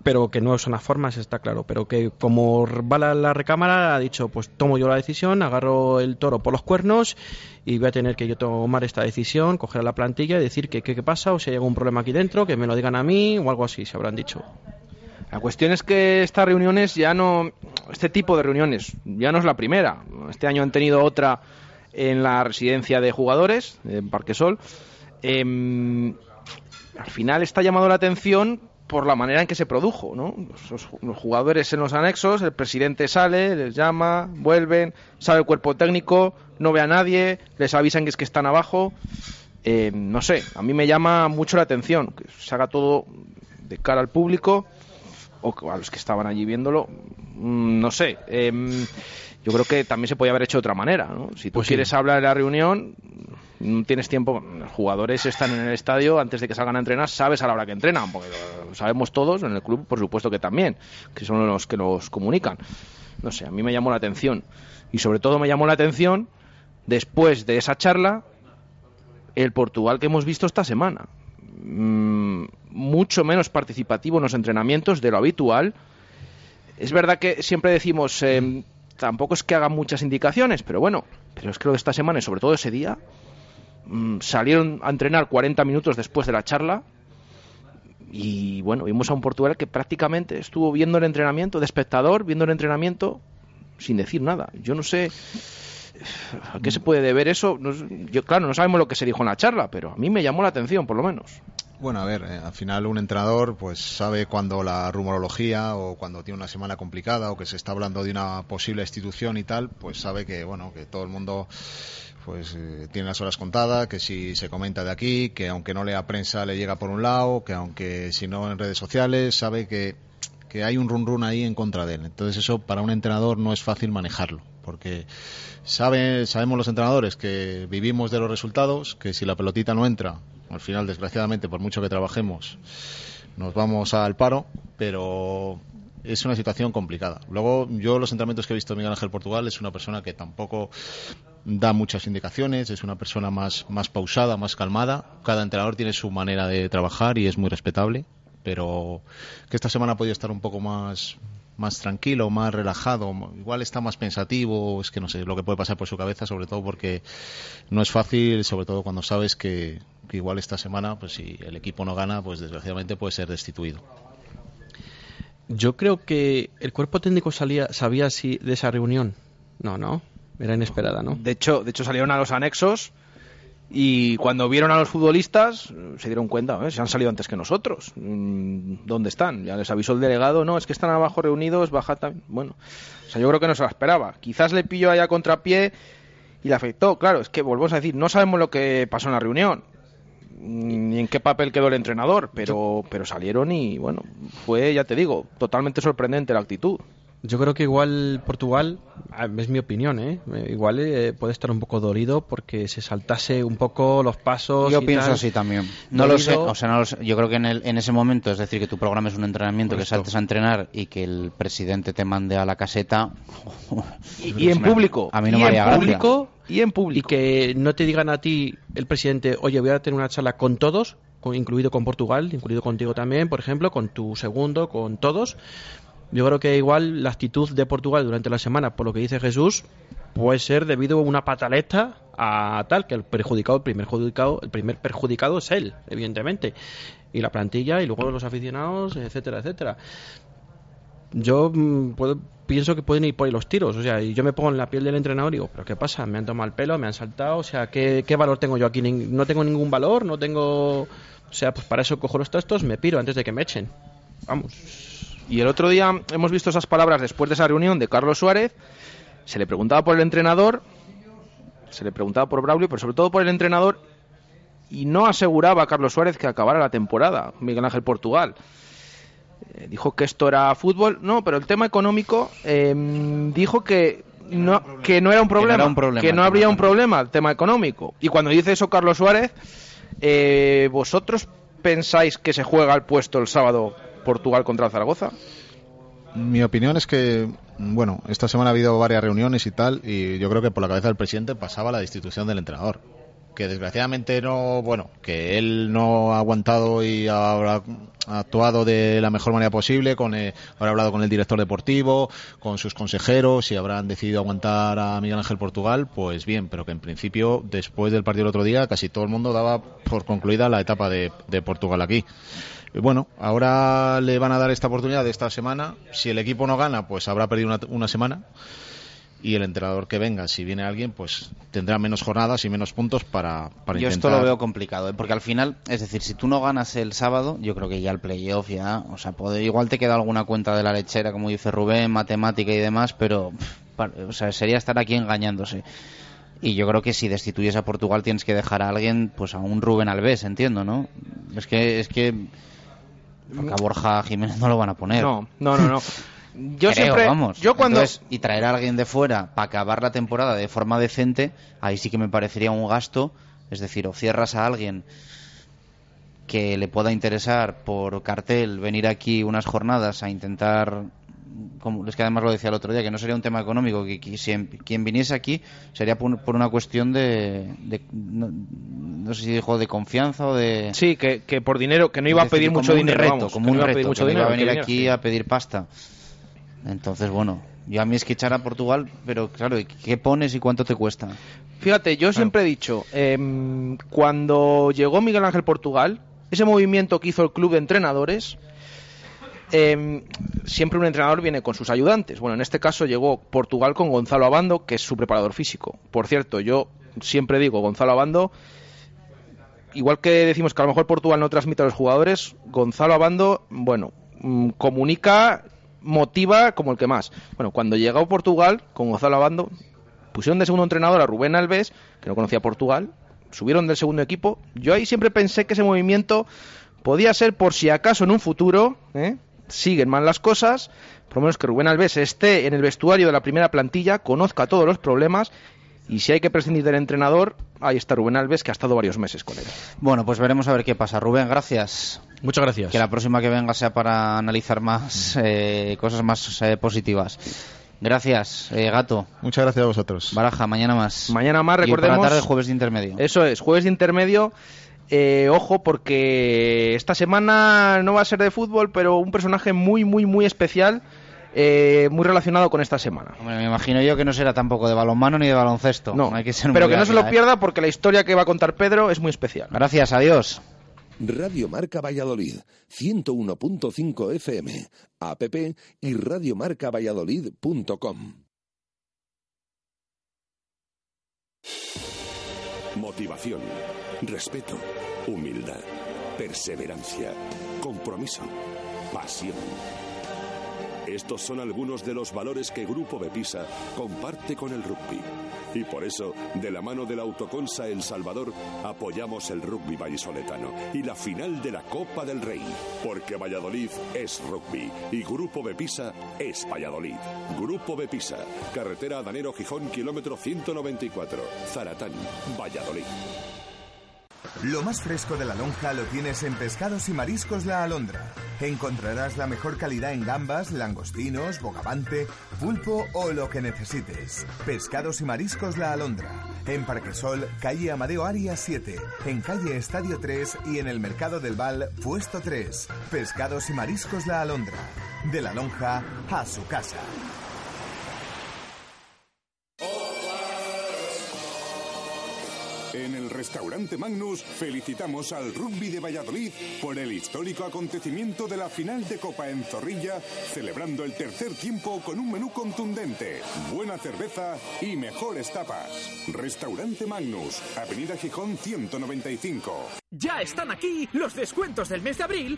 pero que no son las formas, está claro. Pero que como va la, recámara, ha dicho, pues tomo yo la decisión, agarro el toro por los cuernos y voy a tener que yo tomar esta decisión, coger la plantilla y decir que qué pasa o si hay algún problema aquí dentro, que me lo digan a mí o algo así, se habrán dicho. La cuestión es que estas reuniones ya no, este tipo de reuniones ya no es la primera. Este año han tenido otra en la residencia de jugadores, en Parquesol. Eh, al final está llamando la atención por la manera en que se produjo, ¿no? Los, jugadores en los anexos, el presidente sale, les llama, vuelven, sabe el cuerpo técnico, no ve a nadie, les avisan que es que están abajo. Eh, no sé, a mí me llama mucho la atención que se haga todo de cara al público o a los que estaban allí viéndolo. Mm, no sé. Eh, yo creo que también se podía haber hecho de otra manera, ¿no? Si tú pues quieres sí. hablar de la reunión, no tienes tiempo. Los jugadores están en el estadio antes de que salgan a entrenar, sabes a la hora que entrenan, porque lo sabemos todos, en el club por supuesto que también, que son los que nos comunican. No sé, a mí me llamó la atención. Y sobre todo me llamó la atención, después de esa charla, el Portugal que hemos visto esta semana. Mm, mucho menos participativo en los entrenamientos de lo habitual. Es verdad que siempre decimos, eh, tampoco es que hagan muchas indicaciones, pero bueno, pero es que lo de esta semana y sobre todo ese día, mmm, salieron a entrenar 40 minutos después de la charla y bueno, vimos a un Portugal que prácticamente estuvo viendo el entrenamiento, de espectador, viendo el entrenamiento sin decir nada. Yo no sé a qué se puede deber eso. Claro, no sabemos lo que se dijo en la charla, pero a mí me llamó la atención, por lo menos. Bueno, a ver, eh, al final un entrenador pues sabe cuando la rumorología o cuando tiene una semana complicada o que se está hablando de una posible institución y tal, pues sabe que bueno, que todo el mundo pues eh, tiene las horas contadas, que si se comenta de aquí, que aunque no lea prensa le llega por un lado, que aunque si no en redes sociales, sabe que, que hay un run run ahí en contra de él. Entonces eso para un entrenador no es fácil manejarlo, porque sabe, sabemos los entrenadores que vivimos de los resultados, que si la pelotita no entra, al final desgraciadamente por mucho que trabajemos, nos vamos al paro, pero es una situación complicada. Luego, yo los entrenamientos que he visto de Miguel Ángel Portugal es una persona que tampoco da muchas indicaciones, es una persona más, más pausada, más calmada. Cada entrenador tiene su manera de trabajar y es muy respetable, pero que esta semana ha podido estar un poco más, más tranquilo, más relajado, igual está más pensativo, es que no sé lo que puede pasar por su cabeza, sobre todo porque no es fácil, sobre todo cuando sabes que, que igual esta semana, pues si el equipo no gana, pues desgraciadamente puede ser destituido. Yo creo que el cuerpo técnico salía, sabía si de esa reunión. No, no, era inesperada, ¿no? De hecho, de hecho salieron a los anexos y cuando vieron a los futbolistas se dieron cuenta, ¿eh? se han salido antes que nosotros. Mm, ¿Dónde están? Ya les avisó el delegado, no, es que están abajo reunidos, baja también. Bueno, o sea, yo creo que no se la esperaba. Quizás le pilló allá contrapié y le afectó. Claro, es que volvemos a decir, no sabemos lo que pasó en la reunión ni en qué papel quedó el entrenador, pero, pero salieron y bueno, fue, ya te digo, totalmente sorprendente la actitud. Yo creo que igual Portugal, es mi opinión, ¿eh? igual eh, puede estar un poco dolido porque se saltase un poco los pasos. Yo y pienso tal. así también. No lo sé, o sea, no lo sé. Yo creo que en, el, en ese momento, es decir, que tu programa es un entrenamiento, que saltes a entrenar y que el presidente te mande a la caseta. Y, y en público. A mí no y me en haría gracia. público. Y en público. Y que no te digan a ti, el presidente, oye, voy a tener una charla con todos, con- incluido con Portugal, incluido contigo también, por ejemplo, con tu segundo, con todos. Yo creo que igual la actitud de Portugal durante la semana, por lo que dice Jesús, puede ser debido a una pataleta a tal que el perjudicado, el primer perjudicado, el primer perjudicado es él, evidentemente, y la plantilla y luego los aficionados, etcétera, etcétera. Yo mm, puedo- pienso que pueden ir por ahí los tiros, o sea, y yo me pongo en la piel del entrenador y digo, pero ¿qué pasa? Me han tomado el pelo, me han saltado, o sea, ¿qué, qué valor tengo yo aquí? No tengo ningún valor, no tengo, o sea, pues para eso cojo los trastos, me piro antes de que me echen. Vamos. Y el otro día hemos visto esas palabras después de esa reunión de Carlos Suárez. Se le preguntaba por el entrenador, se le preguntaba por Braulio, pero sobre todo por el entrenador. Y no aseguraba a Carlos Suárez que acabara la temporada, Miguel Ángel Portugal. Eh, dijo que esto era fútbol, no, pero el tema económico eh, dijo que no, que no era un problema, era un problema que no habría un problema el tema económico. Y cuando dice eso Carlos Suárez, eh, ¿vosotros pensáis que se juega el puesto el sábado Portugal contra Zaragoza? Mi opinión es que, bueno, esta semana ha habido varias reuniones y tal, y yo creo que por la cabeza del presidente pasaba la destitución del entrenador. Que desgraciadamente no, bueno, que él no ha aguantado y habrá actuado de la mejor manera posible, con eh, habrá hablado con el director deportivo, con sus consejeros y habrán decidido aguantar a Miguel Ángel Portugal, pues bien, pero que en principio, después del partido del otro día, casi todo el mundo daba por concluida la etapa de, de Portugal aquí. Y Bueno, ahora le van a dar esta oportunidad de esta semana. Si el equipo no gana, pues habrá perdido una, una semana. Y el entrenador que venga, si viene alguien, pues tendrá menos jornadas y menos puntos para, para yo intentar. esto lo veo complicado, ¿eh? porque al final, es decir, si tú no ganas el sábado, yo creo que ya el playoff ya, o sea, puede- igual te queda alguna cuenta de la lechera, como dice Rubén, matemática y demás, pero, o sea, sería estar aquí engañándose. Y yo creo que si destituyes a Portugal tienes que dejar a alguien, pues a un Rubén Alves, entiendo, ¿no? Es que, es que, porque a Borja Jiménez no lo van a poner. No, no, no, no. Yo Creo, siempre, vamos. yo cuando Entonces, y traer a alguien de fuera para acabar la temporada de forma decente, ahí sí que me parecería un gasto. Es decir, o cierras a alguien que le pueda interesar por cartel venir aquí unas jornadas a intentar como es que además lo decía el otro día que no sería un tema económico que, que si en- quien viniese aquí sería por, por una cuestión de, de- no, no sé si dijo de confianza o de sí que, que por dinero que no iba a pedir mucho dinero reto, vamos, como un no iba a reto, mucho que no iba dinero a venir aquí a pedir pasta. Entonces bueno yo a mí es que echar a Portugal pero claro ¿y ¿qué pones y cuánto te cuesta? Fíjate, yo siempre he dicho, em, cuando llegó Miguel Ángel Portugal, ese movimiento que hizo el club de entrenadores, em, siempre un entrenador viene con sus ayudantes. Bueno, en este caso llegó Portugal con Gonzalo Abando, que es su preparador físico. Por cierto, yo siempre digo, Gonzalo Abando, igual que decimos que a lo mejor Portugal no transmite a los jugadores, Gonzalo Abando, bueno, mm, comunica, motiva como el que más. Bueno, cuando llegó Portugal con Gonzalo Abando, Pusieron de segundo entrenador a Rubén Alves, que no conocía Portugal, subieron del segundo equipo. Yo ahí siempre pensé que ese movimiento podía ser por si acaso en un futuro ¿eh? Siguen mal las cosas, por lo menos que Rubén Alves esté en el vestuario de la primera plantilla, conozca todos los problemas y si hay que prescindir del entrenador, ahí está Rubén Alves, que ha estado varios meses con él. Bueno, pues veremos a ver qué pasa. Rubén, gracias. Muchas gracias. Que la próxima que venga sea para analizar más eh, cosas más eh, positivas. Gracias, eh, Gato. Muchas gracias a vosotros. Baraja, mañana más. Mañana más, Y recordemos. por la tarde, jueves de intermedio. Eso es, jueves de intermedio. Eh, ojo, porque esta semana no va a ser de fútbol, pero un personaje muy, muy, muy especial, eh, muy relacionado con esta semana. Hombre, me imagino yo que no será tampoco de balonmano ni de baloncesto. No, hay que ser pero que no se lo pierda porque la historia que va a contar Pedro es muy especial. Gracias, adiós. Radio Marca Valladolid, 101.5 FM, app y radiomarcavalladolid.com. Motivación, respeto, humildad, perseverancia, compromiso, pasión. Estos son algunos de los valores que Grupo Bepisa comparte con el rugby. Y por eso, de la mano del Autoconsa El Salvador, apoyamos el rugby vallisoletano y la final de la Copa del Rey. Porque Valladolid es rugby y Grupo Bepisa es Valladolid. Grupo Bepisa, carretera Adanero Gijón, kilómetro 194, Zaratán, Valladolid. Lo más fresco de la lonja lo tienes en Pescados y Mariscos La Alondra. Encontrarás la mejor calidad en gambas, langostinos, bogavante, pulpo o lo que necesites. Pescados y Mariscos La Alondra. En Parquesol, calle Amadeo Arias 7. En calle Estadio 3 y en el Mercado del Val, puesto 3. Pescados y Mariscos La Alondra. De la lonja a su casa. En el restaurante Magnus felicitamos al rugby de Valladolid por el histórico acontecimiento de la final de Copa en Zorrilla, celebrando el tercer tiempo con un menú contundente, buena cerveza y mejores tapas. Restaurante Magnus, Avenida Gijón 195. Ya están aquí los descuentos del mes de abril